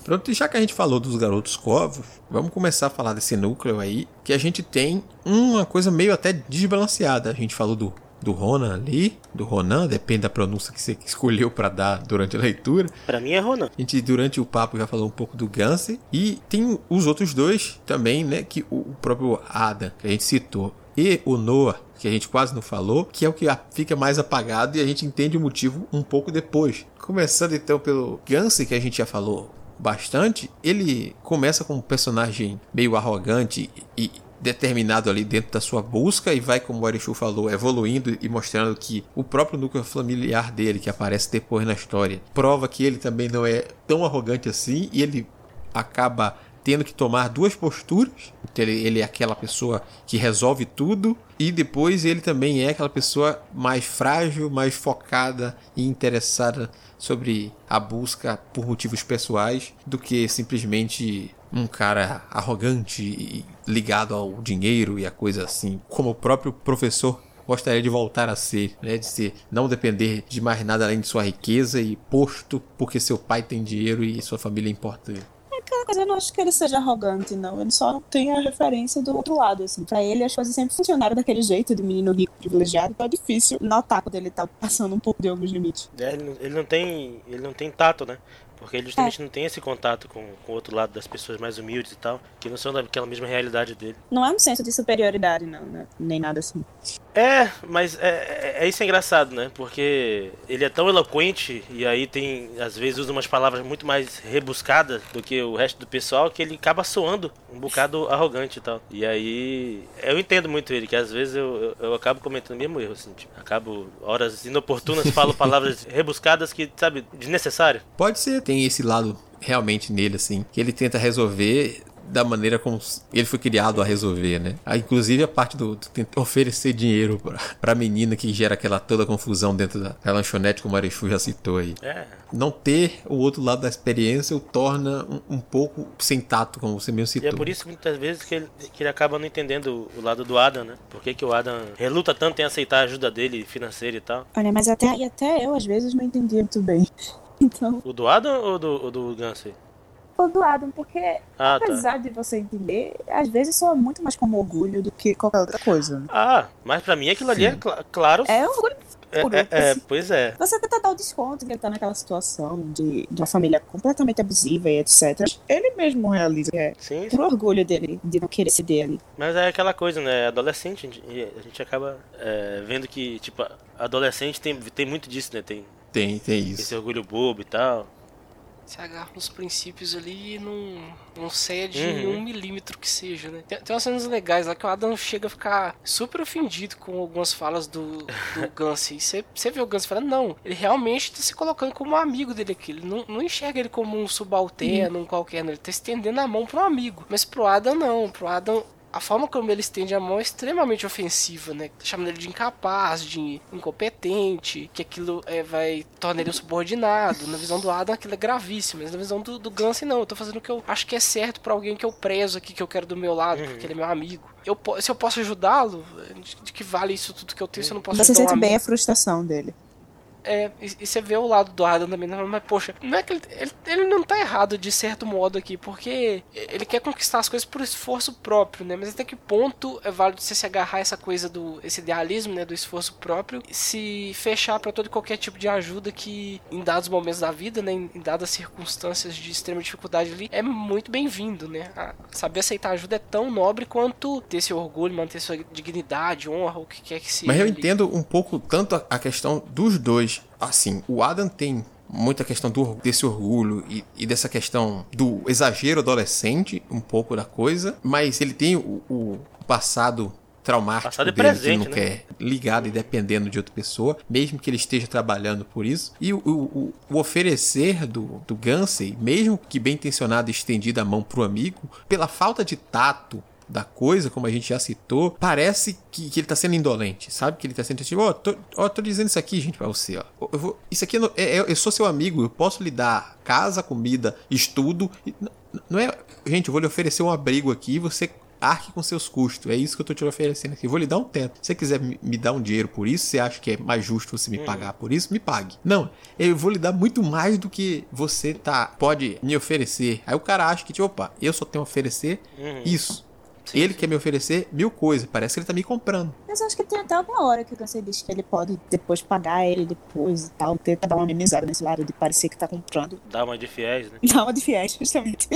Pronto, e já que a gente falou dos garotos corvos, vamos começar a falar desse núcleo aí, que a gente tem uma coisa meio até desbalanceada. A gente falou do, do Ronan ali, do Ronan, depende da pronúncia que você [LAUGHS] escolheu para dar durante a leitura. Pra mim é Ronan. A gente, durante o papo, já falou um pouco do Gans. E tem os outros dois também, né? Que o próprio Adam, que a gente citou, e o Noah, que a gente quase não falou, que é o que fica mais apagado e a gente entende o motivo um pouco depois. Começando então pelo Gans, que a gente já falou bastante, ele começa com um personagem meio arrogante e determinado ali dentro da sua busca e vai, como o Arishu falou, evoluindo e mostrando que o próprio núcleo familiar dele, que aparece depois na história, prova que ele também não é tão arrogante assim e ele acaba tendo que tomar duas posturas. Então, Ele, ele é aquela pessoa que resolve tudo e depois ele também é aquela pessoa mais frágil, mais focada e interessada sobre a busca por motivos pessoais do que simplesmente um cara arrogante e ligado ao dinheiro e a coisa assim, como o próprio professor gostaria de voltar a ser, né? De ser, não depender de mais nada além de sua riqueza e posto porque seu pai tem dinheiro e sua família é importante. Aquela coisa, eu não acho que ele seja arrogante, não. Ele só tem a referência do outro lado, assim. Pra ele, as coisas sempre funcionaram daquele jeito, de menino rico privilegiado. Então é difícil notar quando ele tá passando um pouco de alguns limites. É, ele, não- ele não tem. Ele não tem tato, né? Porque ele justamente não tem esse contato com, com o outro lado das pessoas mais humildes e tal, que não são daquela mesma realidade dele. Não é um senso de superioridade, não, né? Nem nada assim. É, mas é, é, é isso é engraçado, né? Porque ele é tão eloquente e aí tem, às vezes, usa umas palavras muito mais rebuscadas do que o resto do pessoal que ele acaba soando um bocado arrogante e tal. E aí, eu entendo muito ele, que às vezes eu, eu, eu acabo cometendo o mesmo erro, assim, tipo, acabo, horas inoportunas, falo [LAUGHS] palavras rebuscadas que, sabe, desnecessário. Pode ser, tem esse lado realmente nele, assim, que ele tenta resolver da maneira como ele foi criado a resolver, né? Ah, Inclusive a parte do, do oferecer dinheiro pra, pra menina que gera aquela toda confusão dentro da, da lanchonete, como o Arechu já citou aí. É, Não ter o outro lado da experiência o torna um, um pouco sem tato, como você mesmo E citou. é por isso que muitas vezes que ele, que ele acaba não entendendo o lado do Adam, né? Por que, que o Adam reluta tanto em aceitar a ajuda dele financeira e tal. Olha, mas até, e até eu, às vezes, não entendia muito bem. Então, O do Adam ou do, ou do Gansey? o do Adam, porque Ah, tá. apesar de você entender, às vezes soa muito mais como orgulho do que qualquer outra coisa. Ah, mas pra mim aquilo ali é cla- claro. É orgulho É, é, é, assim. pois é. Você tenta dar o desconto que ele tá naquela situação de, de uma família completamente abusiva e etc. Ele mesmo realiza. É Sim, por orgulho dele de não querer ceder ali. mas é aquela coisa, né? Adolescente, a gente- a gente acaba é, vendo que, tipo, adolescente tem, tem muito disso, né? Tem Tem, tem isso. esse orgulho bobo e tal. Se agarra nos princípios ali e não, não cede Uhum. um milímetro que seja, né? Tem, tem umas cenas legais lá que o Adam chega a ficar super ofendido com algumas falas do, do [LAUGHS] Gans. E você você vê o Gans falando, não, ele realmente tá se colocando como um amigo dele aqui. Ele não, não enxerga ele como um subalterno, um qualquer, não. Ele tá estendendo a mão um amigo. Mas pro Adam, não. Pro Adam, a forma como ele estende a mão é extremamente ofensiva, né? Chamando ele de incapaz, de incompetente, que aquilo é, vai tornar ele um subordinado. Na visão do Adam, aquilo é gravíssimo, mas na visão do, do Gans, não. Eu tô fazendo o que eu acho que é certo pra alguém que eu prezo aqui, que eu quero do meu lado, porque ele é meu amigo. Eu, se eu posso ajudá-lo, de, de que vale isso tudo que eu tenho se eu não posso Você ajudar um sente amigo? bem a frustração dele. É, e, e você vê o lado do Adam também, né? mas poxa, não é que ele, ele, ele não tá errado de certo modo aqui, porque ele quer conquistar as coisas por esforço próprio, né? Mas até que ponto é válido você se agarrar a essa coisa do esse idealismo, né, do esforço próprio, e se fechar para todo e qualquer tipo de ajuda que em dados momentos da vida, né, em, em dadas circunstâncias de extrema dificuldade ali, é muito bem-vindo, né? A- saber aceitar ajuda é tão nobre quanto ter seu orgulho, manter sua dignidade, honra, o que quer que seja. Mas eu entendo um pouco tanto a- a questão dos dois. Assim, o Adam tem muita questão do, desse orgulho e, e dessa questão do exagero adolescente, um pouco da coisa, mas ele tem o, o passado traumático Passado dele, presente, que ele não né? quer ligado e dependendo de outra pessoa, mesmo que ele esteja trabalhando por isso. E o, o, o oferecer do, do Gansey, mesmo que bem intencionado e estendido a mão pro amigo, pela falta de tato da coisa, como a gente já citou, parece que, que ele tá sendo indolente, sabe? Que ele tá sendo tipo, ó, tô, ó, tô dizendo isso aqui, gente, pra você, ó. Eu vou, isso aqui é, é- eu sou seu amigo, eu posso lhe dar casa, comida, estudo. Não é, gente, eu vou lhe oferecer um abrigo aqui, você arque com seus custos. É isso que eu tô te oferecendo aqui. Eu vou lhe dar um teto. Se você quiser me, dar um dinheiro por isso, você acha que é mais justo você me pagar por isso, me pague. Não, eu vou lhe dar muito mais do que você tá pode me oferecer. Aí o cara acha que, tipo, opa, eu só tenho a oferecer isso. Ele quer me oferecer mil coisas. Parece que ele tá me comprando. Mas acho que tem até uma hora que o Gansey diz que ele pode depois pagar ele depois e tal. Tenta dar uma amenizada nesse lado de parecer que tá comprando. Dá uma de fiéis, né? Dá uma de fiéis, justamente.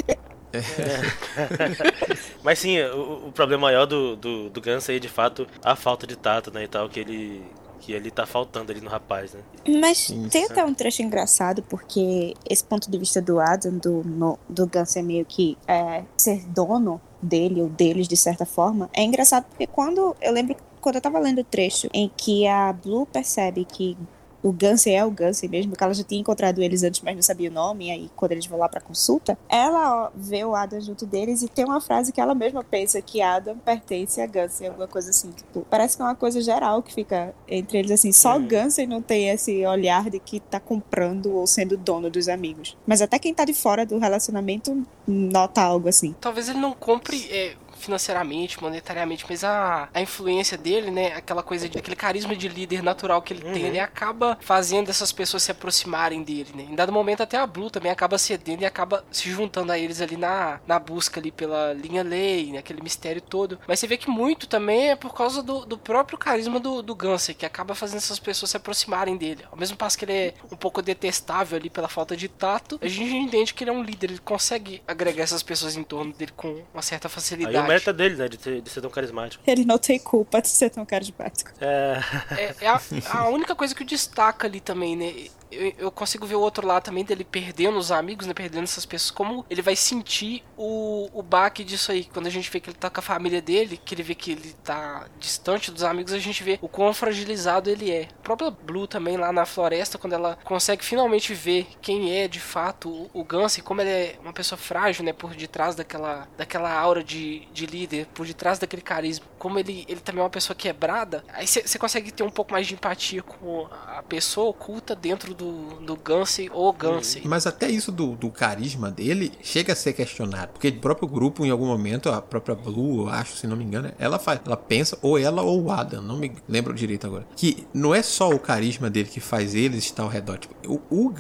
[LAUGHS] Mas sim, o, o problema maior do, do, do aí, de fato, a falta de tato, né, e tal, que ele, que ele tá faltando ali no rapaz, né? Mas Sim, tem até um trecho engraçado, porque esse ponto de vista do Adam, do, no, do Gans é meio que é, ser dono dele ou deles de certa forma, é engraçado porque quando eu lembro quando eu tava lendo o trecho em que a Blue percebe que o Gansey é o Gansey mesmo, que ela já tinha encontrado eles antes, mas não sabia o nome, e aí quando eles vão lá pra consulta, ela ó, vê o Adam junto deles e tem uma frase que ela mesma pensa que Adam pertence a Gansey, alguma coisa assim, tipo, parece que é uma coisa geral que fica entre eles, assim, só o Hum. Gansey não tem esse olhar de que tá comprando ou sendo dono dos amigos. Mas até quem tá de fora do relacionamento nota algo assim. Talvez ele não compre é, financeiramente, monetariamente, mas a, a influência dele, né? Aquela coisa de aquele carisma de líder natural que ele tem, ele acaba fazendo essas pessoas se aproximarem dele, né? Em dado momento até a Blue também acaba cedendo e acaba se juntando a eles ali na, na busca ali pela linha lei, né? aquele mistério todo. Mas você vê que muito também é por causa do, do próprio carisma do, do Gansey, que acaba fazendo essas pessoas se aproximarem dele. Ao mesmo passo que ele é um pouco detestável ali pela falta de tato, a gente entende que ele é um líder, ele consegue agregar essas pessoas em torno dele com uma certa facilidade. Mérito é dele, né, de, ter- de ser tão carismático. Ele não tem culpa de ser tão carismático. É, É, é a, a única coisa que o destaca ali também, né? Eu, eu consigo ver o outro lado também dele perdendo os amigos, né? Perdendo essas pessoas. Como ele vai sentir o, o baque disso aí. Quando a gente vê que ele tá com a família dele, que ele vê que ele tá distante dos amigos, a gente vê o quão fragilizado ele é. A própria Blue também lá na floresta, quando ela consegue finalmente ver quem é de fato o, o Gans e como ele é uma pessoa frágil, né? Por detrás daquela, daquela aura de, de líder, por detrás daquele carisma. Como ele, ele também é uma pessoa quebrada, aí você consegue ter um pouco mais de empatia com a pessoa oculta dentro do, do Gansey ou Gansey. Mas até isso do, do carisma dele chega a ser questionado. Porque o próprio grupo, em algum momento, a própria Blue, acho, se não me engano, ela faz. Ela pensa, ou ela ou o Adam, não me lembro direito agora. Que não é só o carisma dele que faz eles estar ao redor. Tipo, o, o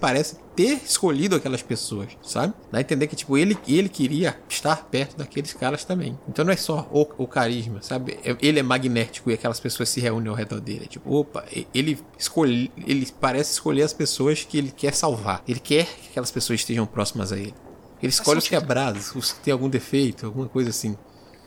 parece ter escolhido aquelas pessoas, sabe? Dá a entender que, tipo, ele, ele queria estar perto daqueles caras também. Então não é só o, o carisma, sabe? É- Ele é magnético e aquelas pessoas se reúnem ao redor dele. É Tipo, opa, ele escolhe, ele parece escolher as pessoas que ele quer salvar. Ele quer que aquelas pessoas estejam próximas a ele. Ele escolhe os quebrados, os que têm algum defeito, alguma coisa assim.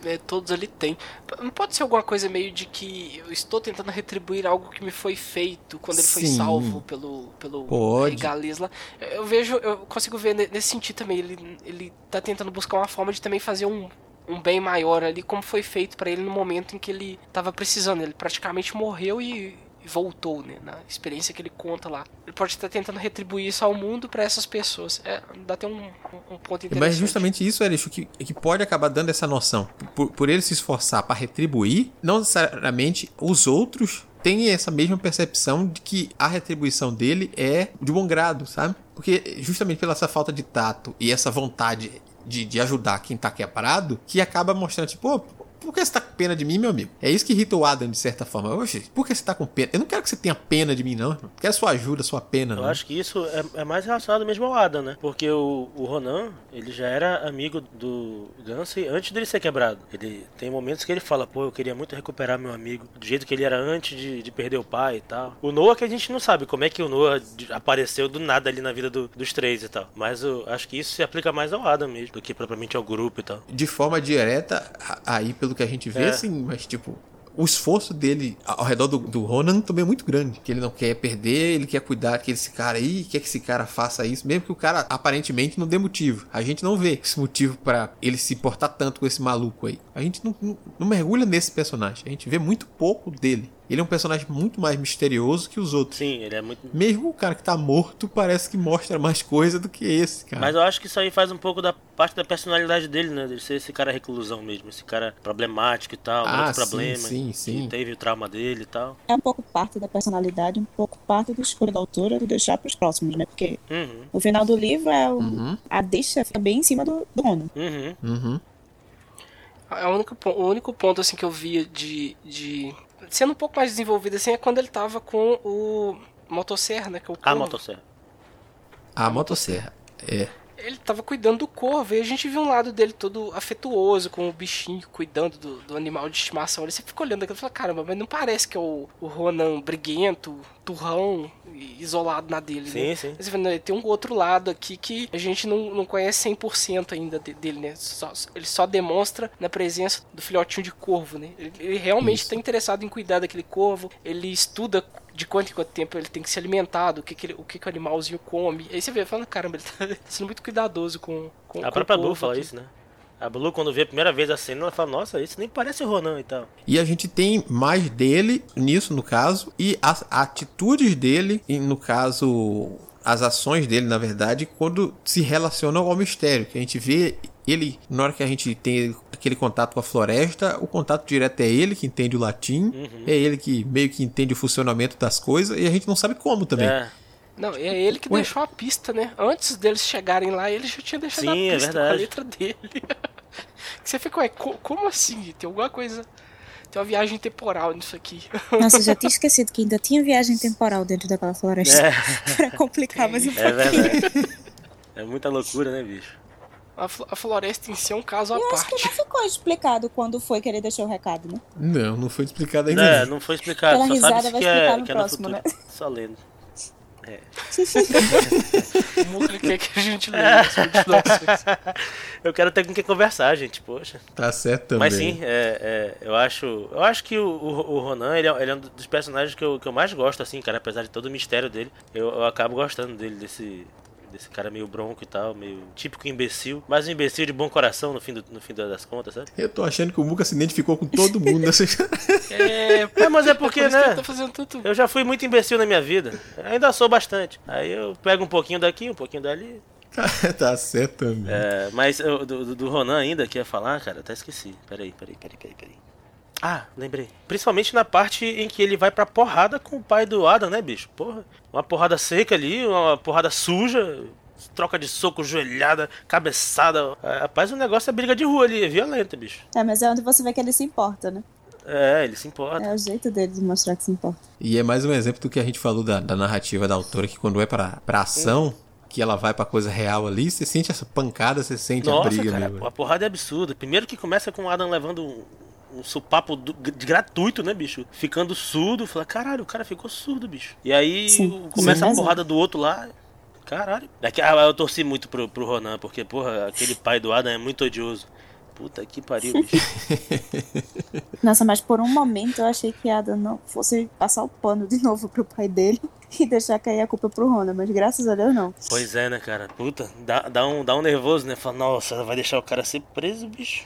Né, todos ali têm. Não pode ser alguma coisa meio de que eu estou tentando retribuir algo que me foi feito quando ele foi Sim. salvo pelo pelo Pode. lá. Eu- vejo, eu consigo ver ne- nesse sentido também. Ele ele tá tentando buscar uma forma de também fazer um um bem maior ali, como foi feito pra ele no momento em que ele tava precisando. Ele praticamente morreu e e voltou, né? Na experiência que ele conta lá. Ele pode estar tentando retribuir isso ao mundo pra essas pessoas. É, dá até um, um, ponto interessante. Mas justamente isso, Erixo, que, que pode acabar dando essa noção. Por, por ele se esforçar para retribuir, não necessariamente os outros têm essa mesma percepção de que a retribuição dele é de bom grado, sabe? Porque justamente pela essa falta de tato e essa vontade de, de ajudar quem tá quebrado, que acaba mostrando, tipo, pô, por que você tá com pena de mim, meu amigo? É isso que irrita o Adam, de certa forma. Oxe, por que você tá com pena? Eu não quero que você tenha pena de mim, não. irmão. Quero sua ajuda, sua pena, eu não. acho que isso é, é mais relacionado mesmo ao Adam, né? Porque o, o Ronan, ele já era amigo do Gansey antes dele ser quebrado. Ele tem momentos que ele fala, pô, eu queria muito recuperar meu amigo do jeito que ele era antes de, de perder o pai e tal. O Noah que a gente não sabe como é que o Noah apareceu do nada ali na vida do- dos três e tal. Mas eu acho que isso se aplica mais ao Adam mesmo, do que propriamente ao grupo e tal. de forma direta, aí pelo que a gente vê, É. sim, mas tipo, o esforço dele ao redor do, do Ronan também é muito grande. Que ele não quer perder, ele quer cuidar que esse cara aí, quer que esse cara faça isso, mesmo que o cara aparentemente não dê motivo. A gente não vê esse motivo para ele se importar tanto com esse maluco aí. A gente não, não, não mergulha nesse personagem. A gente vê muito pouco dele. Ele é um personagem muito mais misterioso que os outros. Sim, ele é muito. Mesmo o cara que tá morto parece que mostra mais coisa do que esse, cara. Mas eu acho que isso aí faz um pouco da parte da personalidade dele, né? De ser esse cara reclusão mesmo, esse cara problemático e tal, Ah, muitos sim, problemas. sim, que sim. teve o trauma dele e tal. É um pouco parte da personalidade, um pouco parte da escolha da autora de deixar pros próximos, né? Porque Uhum, o final do livro é o, Uhum. a deixa fica bem em cima do, do Ronan. uhum. Uhum. É o único, o único ponto assim que eu via de, de sendo um pouco mais desenvolvido assim é quando ele tava com o motosserra, né, que é o A motosserra. A motosserra. É. Ele tava cuidando do corvo e a gente viu um lado dele todo afetuoso com o bichinho cuidando do, do animal de estimação. Ele sempre fica olhando aquilo e fala, caramba, mas não parece que é o, o Ronan briguento, turrão, isolado na dele, Sim, né? sim. Ele tem um outro lado aqui que a gente não, não conhece 100% ainda de- dele, né? Só- ele só demonstra na presença do filhotinho de corvo, né? Ele, ele realmente está interessado em cuidar daquele corvo, ele estuda de quanto em quanto tempo ele tem que se alimentar, do que, que, ele- o que, que o animalzinho come. Aí você vê, falando, caramba, ele tá [LAUGHS] sendo muito cuidadoso com, com A com própria o corvo fala aqui. isso, né? A Blue, quando vê a primeira vez a cena, ela fala, nossa, isso nem parece o Ronan e tal. E a gente tem mais dele nisso, no caso, e as atitudes dele, e no caso, as ações dele, na verdade, quando se relacionam ao mistério. Que a gente vê ele, na hora que a gente tem aquele contato com a floresta, o contato direto é ele que entende o latim, Uhum. é ele que meio que entende o funcionamento das coisas, e a gente não sabe como também. É, Não, é ele que Ué. deixou a pista, né? Antes deles chegarem lá, ele já tinha deixado Sim, a é pista com a letra dele. [LAUGHS] que você fica, ué, co- como assim? Tem alguma coisa. Tem uma viagem temporal nisso aqui. [LAUGHS] Nossa, eu já tinha esquecido que ainda tinha viagem temporal dentro daquela floresta. é, [LAUGHS] Pra complicar mais um é pouquinho. verdade. É muita loucura, né, bicho? A, flo- a floresta em si é um caso à Eu acho que parte. não ficou explicado quando foi que ele deixou o recado, né? Não, não foi explicado ainda. É, não. não foi explicado, Pela só risada sabe vai que explicar é, no que é no próximo, né? Só lendo. O Muca quer que a gente leia as continuações. Eu quero ter com quem conversar, gente, poxa. Tá certo também. Mas sim, é, é, eu acho. Eu acho que o, o, o Ronan, ele é, ele é um dos personagens que eu, que eu mais gosto, assim, cara, apesar de todo o mistério dele, eu, eu acabo gostando dele, desse. Desse cara meio bronco e tal, meio típico imbecil, mas um imbecil de bom coração no fim, do, no fim das contas, sabe? Eu tô achando que o Muka se identificou com todo mundo nessa [LAUGHS] É, É, mas é porque, por que né? tá tanto. Eu já fui muito imbecil na minha vida. Ainda sou bastante. Aí eu pego um pouquinho daqui, um pouquinho dali. [LAUGHS] tá certo também. É, mas eu- do, do- do Ronan ainda que ia falar, cara, até esqueci. Peraí, peraí, peraí, peraí, peraí. Ah, lembrei. Principalmente na parte em que ele vai pra porrada com o pai do Adam, né, bicho? Porra. Uma porrada seca ali, uma porrada suja. Troca de soco, joelhada, cabeçada. É, rapaz, o negócio é briga de rua ali, é violenta, bicho. É, mas é onde você vê que ele se importa, né? É, ele se importa. É o jeito dele de mostrar que se importa. E é mais um exemplo do que a gente falou da, da narrativa da autora, que quando é pra, pra ação, que ela vai pra coisa real ali, você sente essa pancada, você sente a Nossa, briga cara, mesmo. a porrada é absurda. Primeiro que começa com o Adam levando um, supapo do- de gratuito, né, bicho? Ficando surdo. Fala, caralho, o cara ficou surdo, bicho. E aí Sim, começa a é. porrada do outro lá. Caralho. Daqui, ah, eu torci muito pro, pro Ronan, porque, porra, aquele pai do Adam é muito odioso. Puta que pariu, bicho. [LAUGHS] Nossa, mas por um momento eu achei que Adam não fosse passar o pano de novo pro pai dele [LAUGHS] e deixar cair a culpa pro Rona, mas graças a Deus não. pois é, né, cara? Puta, dá, dá, um, dá um nervoso, né? Fala, nossa, vai deixar o cara ser preso, bicho.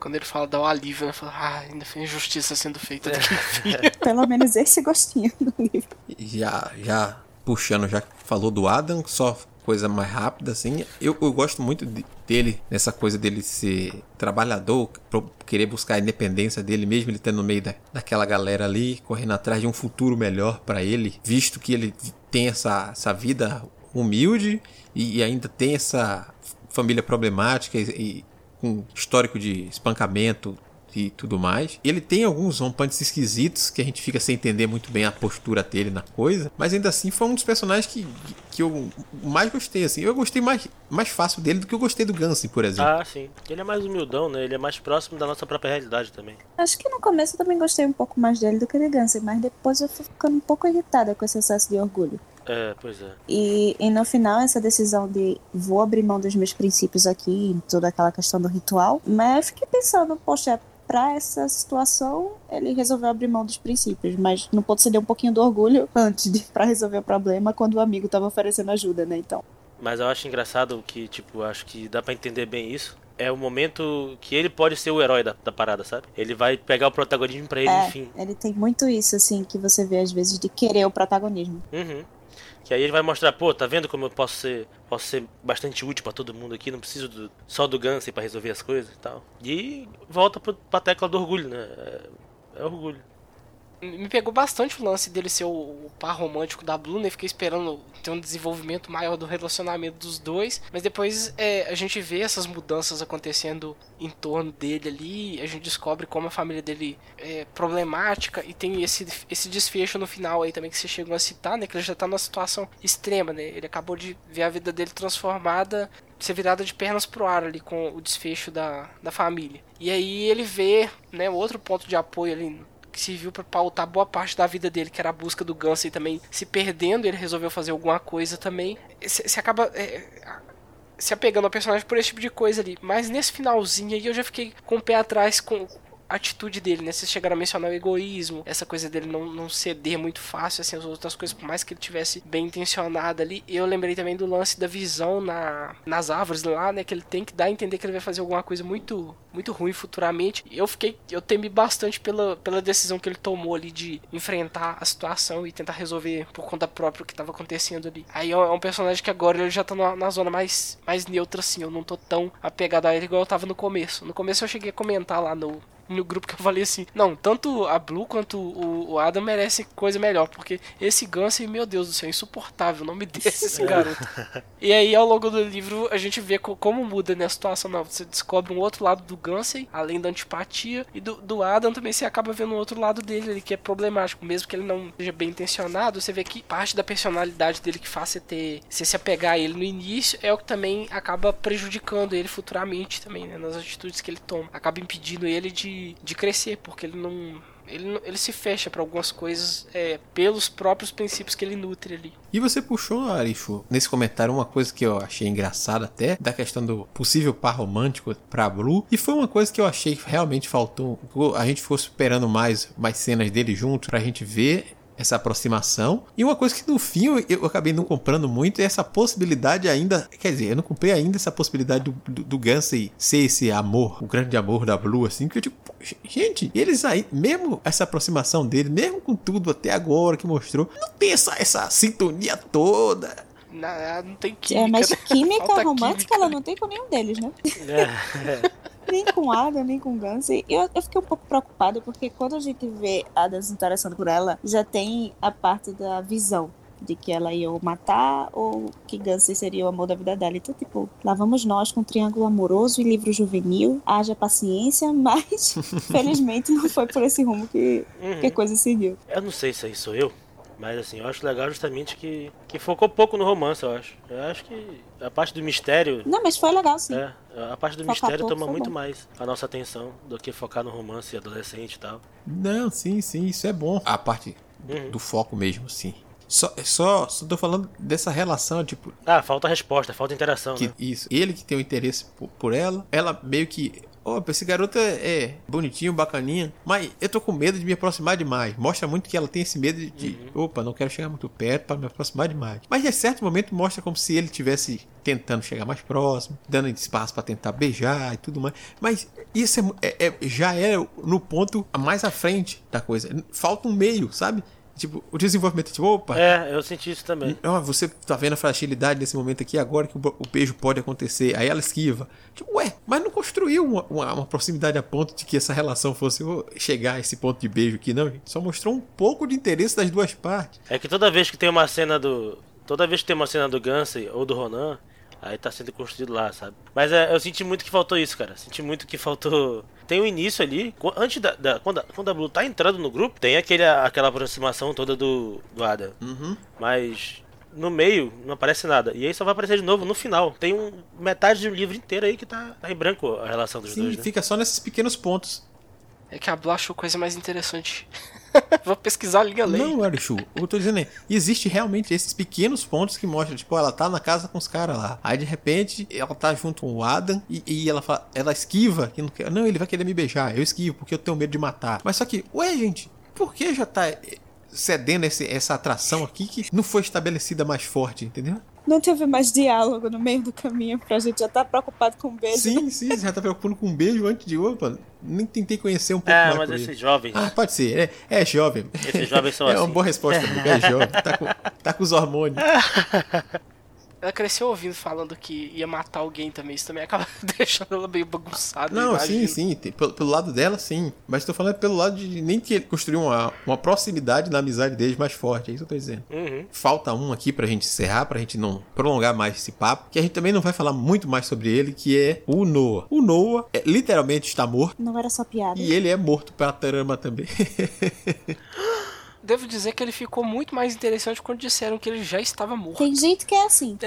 Quando ele fala, dá um alívio, né? Fala, ah, ainda foi injustiça sendo feita daqui. [LAUGHS] Pelo menos esse gostinho do livro. Já, já puxando, já falou do Adam, só coisa mais rápida, assim. Eu, eu gosto muito de- dele, nessa coisa dele ser trabalhador, pro- querer buscar a independência dele, mesmo ele estando no meio da, daquela galera ali, correndo atrás de um futuro melhor pra ele, visto que ele tem essa, essa vida humilde e, e ainda tem essa família problemática e, e com histórico de espancamento e tudo mais. Ele tem alguns rompantes esquisitos que a gente fica sem entender muito bem a postura dele na coisa, mas ainda assim foi um dos personagens que, que eu mais gostei assim. Eu gostei mais, mais fácil dele do que eu gostei do Gansy, por exemplo. Ah, sim. Ele é mais humildão, né? Ele é mais próximo da nossa própria realidade também. Acho que no começo eu também gostei um pouco mais dele do que de Gansey, mas depois eu fui ficando um pouco irritada com esse excesso de orgulho. É, pois é. E, e no final, essa decisão de vou abrir mão dos meus princípios aqui, toda aquela questão do ritual, mas eu fiquei pensando, poxa, pra essa situação, ele resolveu abrir mão dos princípios, mas não pode ceder um pouquinho do orgulho [LAUGHS] antes de para resolver o problema quando o amigo tava oferecendo ajuda, né? Então. Mas eu acho engraçado que, tipo, acho que dá para entender bem isso. É o momento que ele pode ser o herói da, da parada, sabe? Ele vai pegar o protagonismo pra ele, é, enfim. Ele tem muito isso, assim, que você vê às vezes de querer o protagonismo. Uhum. Que aí ele vai mostrar, pô, tá vendo como eu posso ser, posso ser bastante útil para todo mundo aqui, não preciso do, só do Gansey para resolver as coisas e tal. E volta pro, pra tecla do orgulho, né? É, é orgulho me pegou bastante o lance dele ser o, par romântico da Blue, né? Fiquei esperando ter um desenvolvimento maior do relacionamento dos dois. Mas depois é, a gente vê essas mudanças acontecendo em torno dele ali. A gente descobre como a família dele é problemática. E tem esse, esse desfecho no final aí também que vocês chegam a citar, né? Que ele já tá numa situação extrema, né? Ele acabou de ver a vida dele transformada ser virada de pernas pro ar ali com o desfecho da, da família. E aí ele vê, né, outro ponto de apoio ali que serviu para pautar boa parte da vida dele, que era a busca do Gunsey também se perdendo, ele resolveu fazer alguma coisa também. Você acaba é, se apegando ao personagem por esse tipo de coisa ali. Mas nesse finalzinho aí eu já fiquei com o pé atrás com, atitude dele, né? Vocês chegaram a mencionar o egoísmo, essa coisa dele não, não ceder muito fácil, assim, as outras coisas, por mais que ele tivesse bem intencionado ali. Eu lembrei também do lance da visão na, nas árvores lá, né? Que ele tem que dar a entender que ele vai fazer alguma coisa muito, muito ruim futuramente. Eu fiquei, eu temi bastante pela, pela decisão que ele tomou ali de enfrentar a situação e tentar resolver por conta própria o que estava acontecendo ali. Aí é um personagem que agora ele já tá na, na, zona mais, mais neutra, assim. Eu não tô tão apegado a ele igual eu tava no começo. No começo eu cheguei a comentar lá no, no grupo que eu falei assim: não, tanto a Blue quanto o, o Adam merecem coisa melhor, porque esse Gansey, meu Deus do céu, é insuportável o nome desse esse garoto. [LAUGHS] e aí, ao longo do livro, a gente vê como muda né, a situação. Não, você descobre um outro lado do Gansey, além da antipatia, e do, do Adam também você acaba vendo um outro lado dele ali, que é problemático, mesmo que ele não seja bem intencionado. Você vê que parte da personalidade dele que faz você ter, você se apegar a ele no início, é o que também acaba prejudicando ele futuramente também, né, nas atitudes que ele toma. Acaba impedindo ele de de, crescer, porque ele não. Ele, ele se fecha para algumas coisas é, pelos próprios princípios que ele nutre ali. E você puxou, Arifu, nesse comentário uma coisa que eu achei engraçada até, da questão do possível par romântico pra Blue. E foi uma coisa que eu achei que realmente faltou. A gente ficou esperando mais, mais cenas dele juntos pra gente ver essa aproximação. E uma coisa que no fim eu, eu, acabei não comprando muito é essa possibilidade ainda. Quer dizer, eu não comprei ainda essa possibilidade do, do, do Gansey ser esse amor, o grande amor da Blue, assim, que eu tipo, gente, eles aí, mesmo essa aproximação dele, mesmo com tudo até agora que mostrou, não tem essa, essa sintonia toda. Não, não tem química. É, mas química romântica química. ela não tem com nenhum deles, né? É. nem com Ada, nem com Gans. E eu, eu fiquei um pouco preocupada porque quando a gente vê Ada se interessando por ela, já tem a parte da visão de que ela ia ou matar ou que Gansey seria o amor da vida dela. Então, tipo, lá vamos nós com um triângulo amoroso e livro juvenil. Haja paciência, [LAUGHS] mas felizmente não foi por esse rumo que, uhum. que a coisa seguiu. Eu não sei se aí sou eu, mas assim, eu acho legal justamente que, que focou pouco no romance, eu acho. Eu acho que a parte do mistério. Não, mas foi legal sim. É, a parte do Focar mistério toma muito bom. mais a nossa atenção do que focar no romance adolescente e tal. Não, sim, sim, isso é bom. A parte uhum. do foco mesmo, sim. Só, só, só tô falando dessa relação, tipo. Ah, falta resposta, falta interação, que, né? Isso. Ele que tem o interesse por, por ela, ela meio que Opa, esse garoto é, é, bonitinho, bacaninha, mas eu tô com medo de me aproximar demais. Mostra muito que ela tem esse medo de, uhum. opa, não quero chegar muito perto para me aproximar demais. Mas em certo momento mostra como se ele tivesse tentando chegar mais próximo, dando espaço para tentar beijar e tudo mais. Mas isso é, é, é, já é no ponto mais à frente da coisa. Falta um meio, sabe? Tipo, o desenvolvimento, tipo, opa. É, eu senti isso também. Ó, você tá vendo a fragilidade nesse momento aqui, agora que o, o beijo pode acontecer. Aí ela esquiva. Tipo, ué, mas não construiu uma, uma, uma, proximidade a ponto de que essa relação fosse chegar a esse ponto de beijo aqui, não, gente. Só mostrou um pouco de interesse das duas partes. É que toda vez que tem uma cena do. Toda vez que tem uma cena do Gansey ou do Ronan, Aí tá sendo construído lá, sabe? Mas é, eu senti muito que faltou isso, cara. Senti muito que faltou. Tem o um início ali. Antes da. da quando, a, quando a Blue tá entrando no grupo, tem aquele, aquela aproximação toda do, do Adam. Uhum. Mas no meio não aparece nada. E aí só vai aparecer de novo no final. Tem um, metade de um livro inteiro aí que tá, tá em branco a relação dos Sim, dois. Né? fica só nesses pequenos pontos. É que a Blue achou coisa mais interessante [LAUGHS] [LAUGHS] Vou pesquisar a Liga Lei. Não, Arichu, eu tô dizendo é, existe realmente esses pequenos pontos que mostram, tipo, ela tá na casa com os caras lá. Aí de repente ela tá junto com o Adam e, e ela fala, ela esquiva, que não, quer, não, ele vai querer me beijar. Eu esquivo porque eu tenho medo de matar. Mas só que, ué, gente, por que já tá cedendo esse, essa atração aqui que não foi estabelecida mais forte, entendeu? Não teve mais diálogo no meio do caminho pra gente já estar tá preocupado com um beijo. Sim, sim, já tá preocupado com um beijo antes de opa. Nem tentei conhecer um pouco é, mais. mas esses ele. jovens. Ah, pode ser, é, é jovem. Esses jovens são é [LAUGHS] assim. É uma boa resposta, é jovem, tá com, tá com os hormônios. [LAUGHS] Ela cresceu ouvindo falando que ia matar alguém também. Isso também acaba [LAUGHS] deixando ela meio bagunçada. Não, sim, sim. Pelo, pelo, lado dela, sim. Mas tô falando pelo lado de nem que ele construiu uma, uma proximidade na amizade deles mais forte. É isso que eu tô dizendo. Uhum. Falta um aqui pra gente encerrar, pra gente não prolongar mais esse papo. Que a gente também não vai falar muito mais sobre ele, que é o Noah. O Noah é, literalmente está morto. Não era só piada. E ele é morto pra trama também. [LAUGHS] devo dizer que ele ficou muito mais interessante quando disseram que ele já estava morto. Tem gente que é assim. [LAUGHS]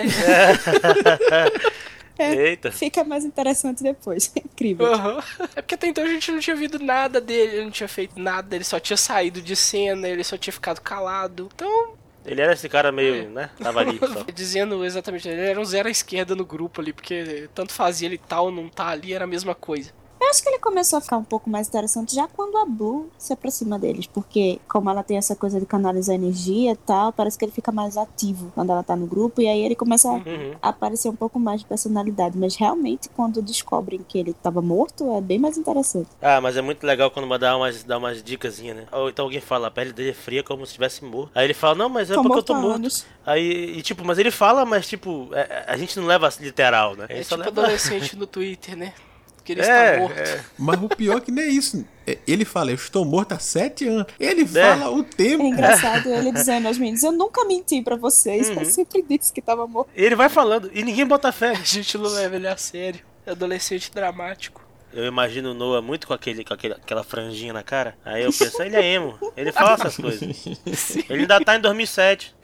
É, Eita. Fica mais interessante depois. [LAUGHS] É incrível. Uhum. É porque até então a gente não tinha ouvido nada dele, ele não tinha feito nada, ele só tinha saído de cena, ele só tinha ficado calado. Então. Ele era esse cara meio, é. né? Tava ali. Só. [LAUGHS] Dizendo exatamente, ele era um zero à esquerda no grupo ali, porque tanto fazia ele tal, não tá ali, era a mesma coisa. Eu acho que ele começou a ficar um pouco mais interessante já quando a Blue se aproxima deles, porque como ela tem essa coisa de canalizar energia e tal, parece que ele fica mais ativo quando ela tá no grupo, e aí ele começa uhum. a aparecer um pouco mais de personalidade. Mas realmente, quando descobrem que ele tava morto, é bem mais interessante. Ah, mas é muito legal quando dá umas, dá umas dicas, né? Ou então alguém fala, a pele dele é fria como se estivesse morto. Aí ele fala, não, mas é Tô porque eu tô morto anos. Aí, e, tipo, mas ele fala, mas tipo, é- a gente não leva literal, né? É só tipo leva- adolescente no Twitter, né? [LAUGHS] Que ele É, está morto. é. Mas o pior é que não é isso. É, Ele fala, eu estou morto há sete anos. Ele fala o É tempo. engraçado ele dizendo aos meninos: Eu nunca menti pra vocês, Uhum. eu sempre disse que tava morto. Ele vai falando e ninguém bota fé. A gente não leva ele a sério. É adolescente dramático. Eu imagino o Noah muito com, aquele, com aquele, aquela franjinha na cara. Aí eu penso, ele é emo. Ele fala essas coisas. [LAUGHS] Ele ainda tá em 2007.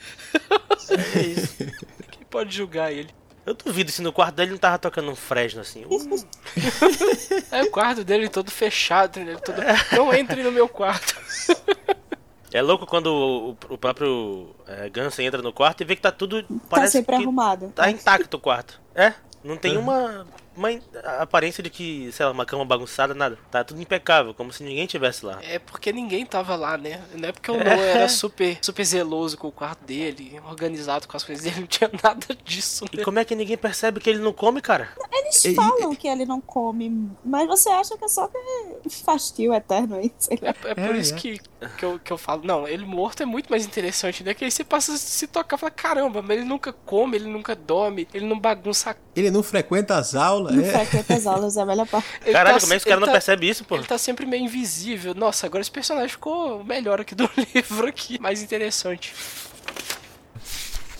É isso. Quem pode julgar ele? Eu duvido se no quarto dele não tava tocando um Fresno assim. Uh, [LAUGHS] É o quarto dele todo fechado, né? Todo... Não entre no meu quarto. [LAUGHS] É louco quando o, o próprio é, Gansen entra no quarto e vê que tá tudo. Tá Parece sempre que arrumado. tá intacto o quarto. É? Não tem uma, uma aparência de que, sei lá, uma cama bagunçada, nada. Tá tudo impecável, como se ninguém tivesse lá. É porque ninguém tava lá, né? Não é porque o Noah era super, super zeloso com o quarto dele, organizado com as coisas dele, [LAUGHS] não tinha nada disso, E né? como é que ninguém percebe que ele não come, cara? Eles E- falam que ele não come, mas você acha que é só que fastio eterno aí. sei lá. É, é por É, isso é. Que, que, eu, que eu falo, não, ele morto é muito mais interessante, né? Que aí você passa a se tocar e fala, caramba, mas ele nunca come, ele nunca dorme, ele não bagunça Ele não frequenta as aulas. Não É. frequenta as aulas, é a melhor parte. Caralho, tá- como é que os caras não tá- percebem isso, pô? Ele tá sempre meio invisível. Nossa, agora esse personagem ficou melhor aqui do [LAUGHS] livro aqui. Mais interessante.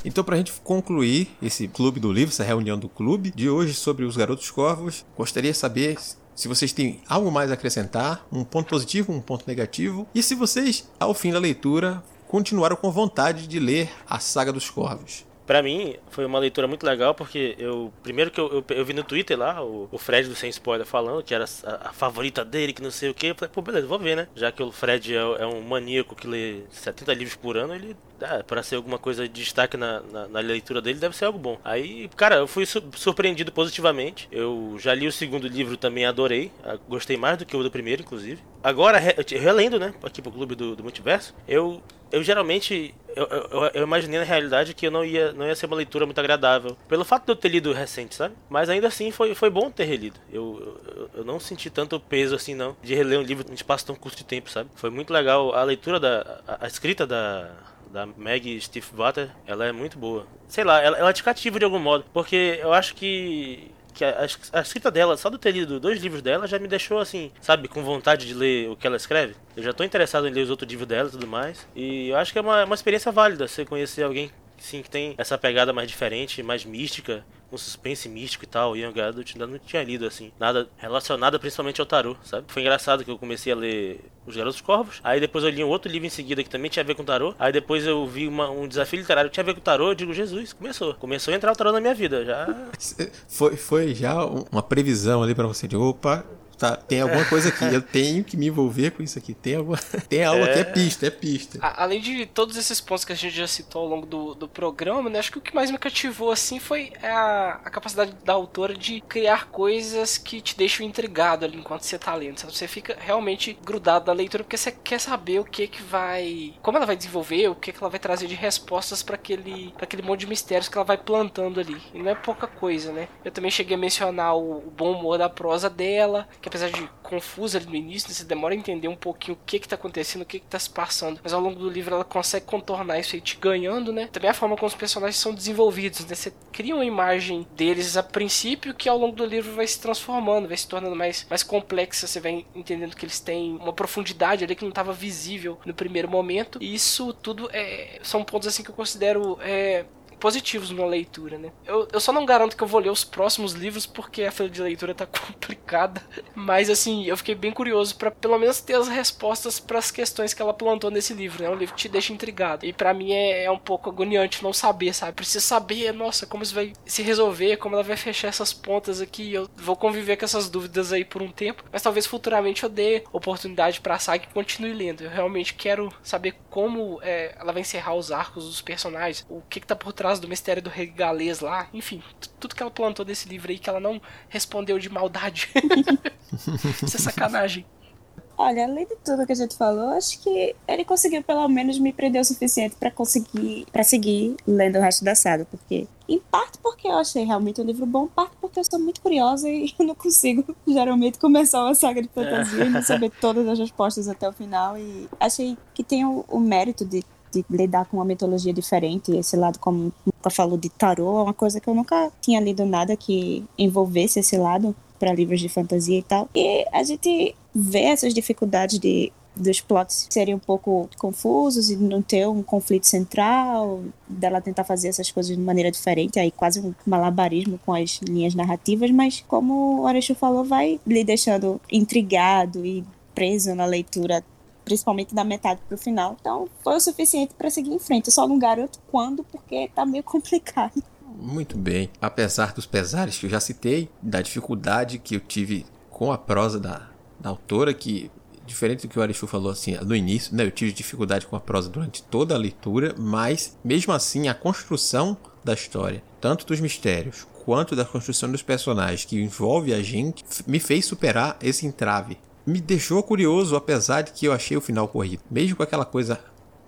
Então, pra gente concluir esse clube do livro, essa reunião do clube de hoje sobre os Garotos Corvos, gostaria de saber se vocês têm algo mais a acrescentar, um ponto positivo, um ponto negativo, e se vocês, ao fim da leitura, continuaram com vontade de ler a Saga dos Corvos. Pra mim, foi uma leitura muito legal, porque eu. Primeiro que eu, eu, eu vi no Twitter lá, o, o Fred do Sem Spoiler falando que era a, a favorita dele, que não sei o que. Falei, pô, beleza, vou ver, né? Já que o Fred é, é um maníaco que lê 70 livros por ano, ele. Ah, pra ser alguma coisa de destaque na, na, na leitura dele, deve ser algo bom. Aí, cara, eu fui su- surpreendido positivamente. Eu já li o segundo livro também, adorei. Ah, Gostei mais do que o do primeiro, inclusive. Agora, re- relendo, né? Aqui pro clube do, do multiverso, eu eu geralmente eu, eu, eu imaginei na realidade que eu não ia não ia ser uma leitura muito agradável. Pelo fato de eu ter lido recente sabe? Mas ainda assim foi, foi bom ter relido. Eu, eu, eu não senti tanto peso assim não de reler um livro em espaço tão curto de tempo sabe? Foi muito legal. A leitura da a, a escrita da da Meg Stiefvater, ela é muito boa. Sei lá, ela, ela te cativa de algum modo, porque eu acho que que a, a- escrita dela, só de ter lido dois livros dela, já me deixou assim, sabe, com vontade de ler o que ela escreve. Eu já tô interessado em ler os outros livros dela e tudo mais. E eu acho que é uma, uma experiência válida você conhecer alguém sim, que tem essa pegada mais diferente, mais mística, um suspense místico e tal. E Adult ainda não tinha lido assim, nada relacionado principalmente ao tarô, sabe? Foi engraçado que eu comecei a ler Os Garotos Corvos, aí depois eu li um outro livro em seguida que também tinha a ver com tarô, aí depois eu vi uma- um desafio literário que tinha a ver com tarô, eu digo, Jesus, começou. Começou a entrar o tarô na minha vida, já. [LAUGHS] Foi, foi já um- uma previsão ali pra você de opa, tá, tem alguma coisa aqui, eu tenho que me envolver com isso aqui. Tem, alguma, [LAUGHS] tem algo é... aqui, é pista, é pista. A, além de todos esses pontos que a gente já citou ao longo do, do programa, né, acho que o que mais me cativou, assim, foi a, a capacidade da autora de criar coisas que te deixam intrigado ali enquanto você tá lendo. Sabe? Você fica realmente grudado na leitura porque você quer saber o que que vai... como ela vai desenvolver, o que que ela vai trazer de respostas para aquele, pra aquele monte de mistérios que ela vai plantando ali. E não é pouca coisa, né? Eu também cheguei a mencionar o, o bom humor da prosa dela, que apesar de confusa ali no início, você demora a entender um pouquinho o que que tá acontecendo, o que que tá se passando. Mas ao longo do livro ela consegue contornar isso aí te ganhando, né? Também a forma como os personagens são desenvolvidos, né? Você cria uma imagem deles a princípio que ao longo do livro vai se transformando, vai se tornando mais, mais complexa, você vai entendendo que eles têm uma profundidade ali que não estava visível no primeiro momento. E isso tudo é, são pontos assim que eu considero é, positivos numa leitura, né? Eu, eu só não garanto que eu vou ler os próximos livros porque a fila de leitura tá [LAUGHS] complicada, mas assim, eu fiquei bem curioso para pelo menos ter as respostas para as questões que ela plantou nesse livro, né? É um livro que te deixa intrigado. E para mim é, é, um pouco agoniante não saber, sabe? Preciso saber, nossa, como isso vai se resolver, como ela vai fechar essas pontas aqui. Eu vou conviver com essas dúvidas aí por um tempo, mas talvez futuramente eu dê oportunidade para a saga e continue lendo. Eu realmente quero saber como é, ela vai encerrar os arcos dos personagens, o que, que tá por trás do mistério do rei galês lá, enfim, tudo que ela plantou nesse livro aí que ela não respondeu de maldade. [LAUGHS] Isso é sacanagem. Olha, além de tudo que a gente falou, acho que ele conseguiu pelo menos me prender o suficiente para conseguir, para seguir lendo o resto da saga, porque em parte porque eu achei realmente um livro bom, parte porque eu sou muito curiosa e [LAUGHS] eu não consigo geralmente começar uma saga de fantasia e não saber todas as respostas até o final e achei que tem o, o mérito de de lidar com uma mitologia diferente. Esse lado, como nunca falou de tarô, é uma coisa que eu nunca tinha lido nada que envolvesse esse lado para livros de fantasia e tal. E a gente vê essas dificuldades de dos plots serem um pouco confusos e não ter um conflito central, dela tentar fazer essas coisas de maneira diferente, aí quase um malabarismo com as linhas narrativas, mas como o Arechu falou, vai lhe deixando intrigado e preso na leitura principalmente da metade pro final. Então foi o suficiente para seguir em frente. Eu só não garanto quando, porque tá meio [LAUGHS] complicado. Muito bem. Apesar dos pesares que eu já citei, da dificuldade que eu tive com a prosa da, da autora, que diferente do que o Arishu falou assim no início, né, eu tive dificuldade com a prosa durante toda a leitura, mas mesmo assim a construção da história, tanto dos mistérios quanto da construção dos personagens que envolve a gente, me fez superar esse entrave me deixou curioso, apesar de que eu achei o final corrido. Mesmo com aquela coisa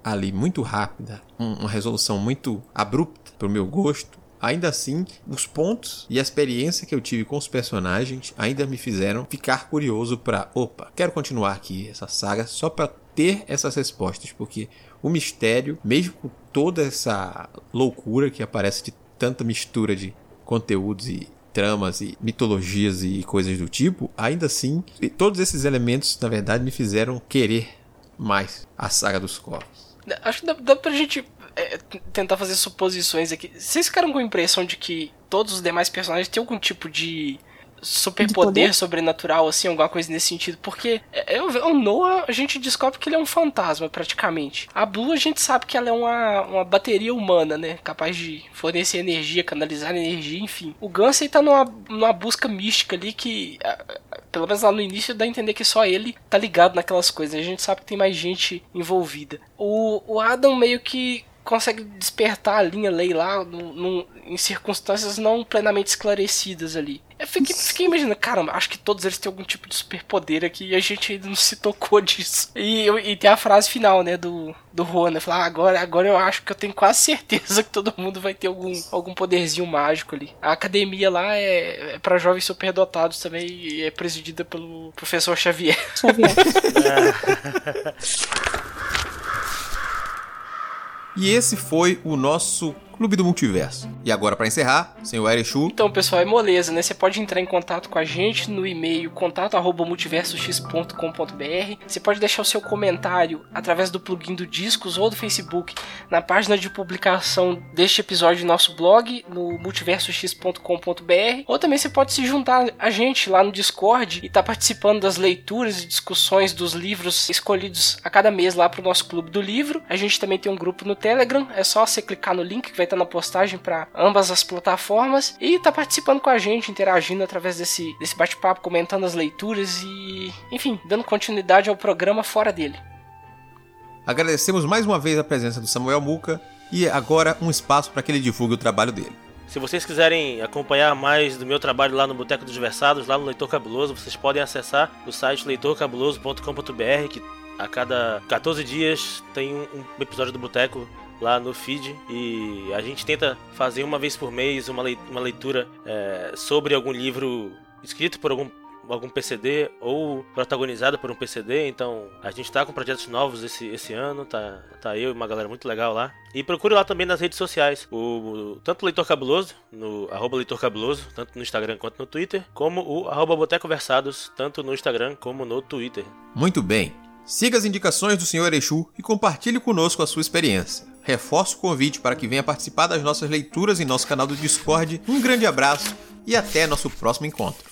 ali muito rápida, uma resolução muito abrupta para o meu gosto, ainda assim, os pontos e a experiência que eu tive com os personagens ainda me fizeram ficar curioso para, opa, quero continuar aqui essa saga só para ter essas respostas, porque o mistério, mesmo com toda essa loucura que aparece de tanta mistura de conteúdos e tramas e mitologias e coisas do tipo, ainda assim, todos esses elementos, na verdade, me fizeram querer mais a saga dos corpos. Acho que dá, dá pra gente é, tentar fazer suposições aqui. Vocês ficaram com a impressão de que todos os demais personagens têm algum tipo de superpoder sobrenatural, assim, alguma coisa nesse sentido. Porque é, é, o Noah, a gente descobre que ele é um fantasma, praticamente. A Blue, a gente sabe que ela é uma, uma bateria humana, né? Capaz de fornecer energia, canalizar energia, enfim. O Gunsey tá numa, numa busca mística ali que, pelo menos lá no início, dá a entender que só ele tá ligado naquelas coisas. A gente sabe que tem mais gente envolvida. O, o Adam meio que consegue despertar a linha lei lá no, no, em circunstâncias não plenamente esclarecidas ali. Eu fiquei, fiquei imaginando, caramba, acho que todos eles têm algum tipo de superpoder aqui e a gente ainda não se tocou [LAUGHS] disso. E, e tem a frase final, né, do, do Juan, né? Falar, ah, agora, agora eu acho que eu tenho quase certeza [LAUGHS] que todo mundo vai ter algum, algum poderzinho mágico ali. A academia lá é, é para jovens superdotados também e é presidida pelo professor Xavier. Xavier. [LAUGHS] e esse foi o nosso Clube do Multiverso. E agora, para encerrar, senhor Erechu. Então, pessoal, é moleza, né? Você pode entrar em contato com a gente no e-mail contato@multiversox.com.br. Você pode deixar o seu comentário através do plugin do Discos ou do Facebook na página de publicação deste episódio do nosso blog no multiversox.com.br. Ou também você pode se juntar a gente lá no Discord e estar tá participando das leituras e discussões dos livros escolhidos a cada mês lá para o nosso clube do livro. A gente também tem um grupo no Telegram, é só você clicar no link que vai estar na postagem para ambas as plataformas e tá participando com a gente, interagindo através desse, desse bate-papo, comentando as leituras e, enfim, dando continuidade ao programa fora dele. Agradecemos mais uma vez a presença do Samuel Muca e agora um espaço para que ele divulgue o trabalho dele. Se vocês quiserem acompanhar mais do meu trabalho lá no Boteco dos Versados, lá no Leitor Cabuloso, vocês podem acessar o site leitorcabuloso.com.br, que a cada 14 dias tem um episódio do Boteco lá no feed e a gente tenta fazer uma vez por mês uma leitura é, sobre algum livro escrito por algum algum PCD ou protagonizado por um PCD, então a gente tá com projetos novos esse, esse ano, tá, tá eu e uma galera muito legal lá. E procure lá também nas redes sociais, o, tanto o Leitor Cabuloso, no arroba Leitor Cabuloso, tanto no Instagram quanto no Twitter, como o arroba Boteco Versados, tanto no Instagram como no Twitter. Muito bem. Siga as indicações do Sr. Exu e compartilhe conosco a sua experiência. Reforço o convite para que venha participar das nossas leituras em nosso canal do Discord. Um grande abraço e até nosso próximo encontro.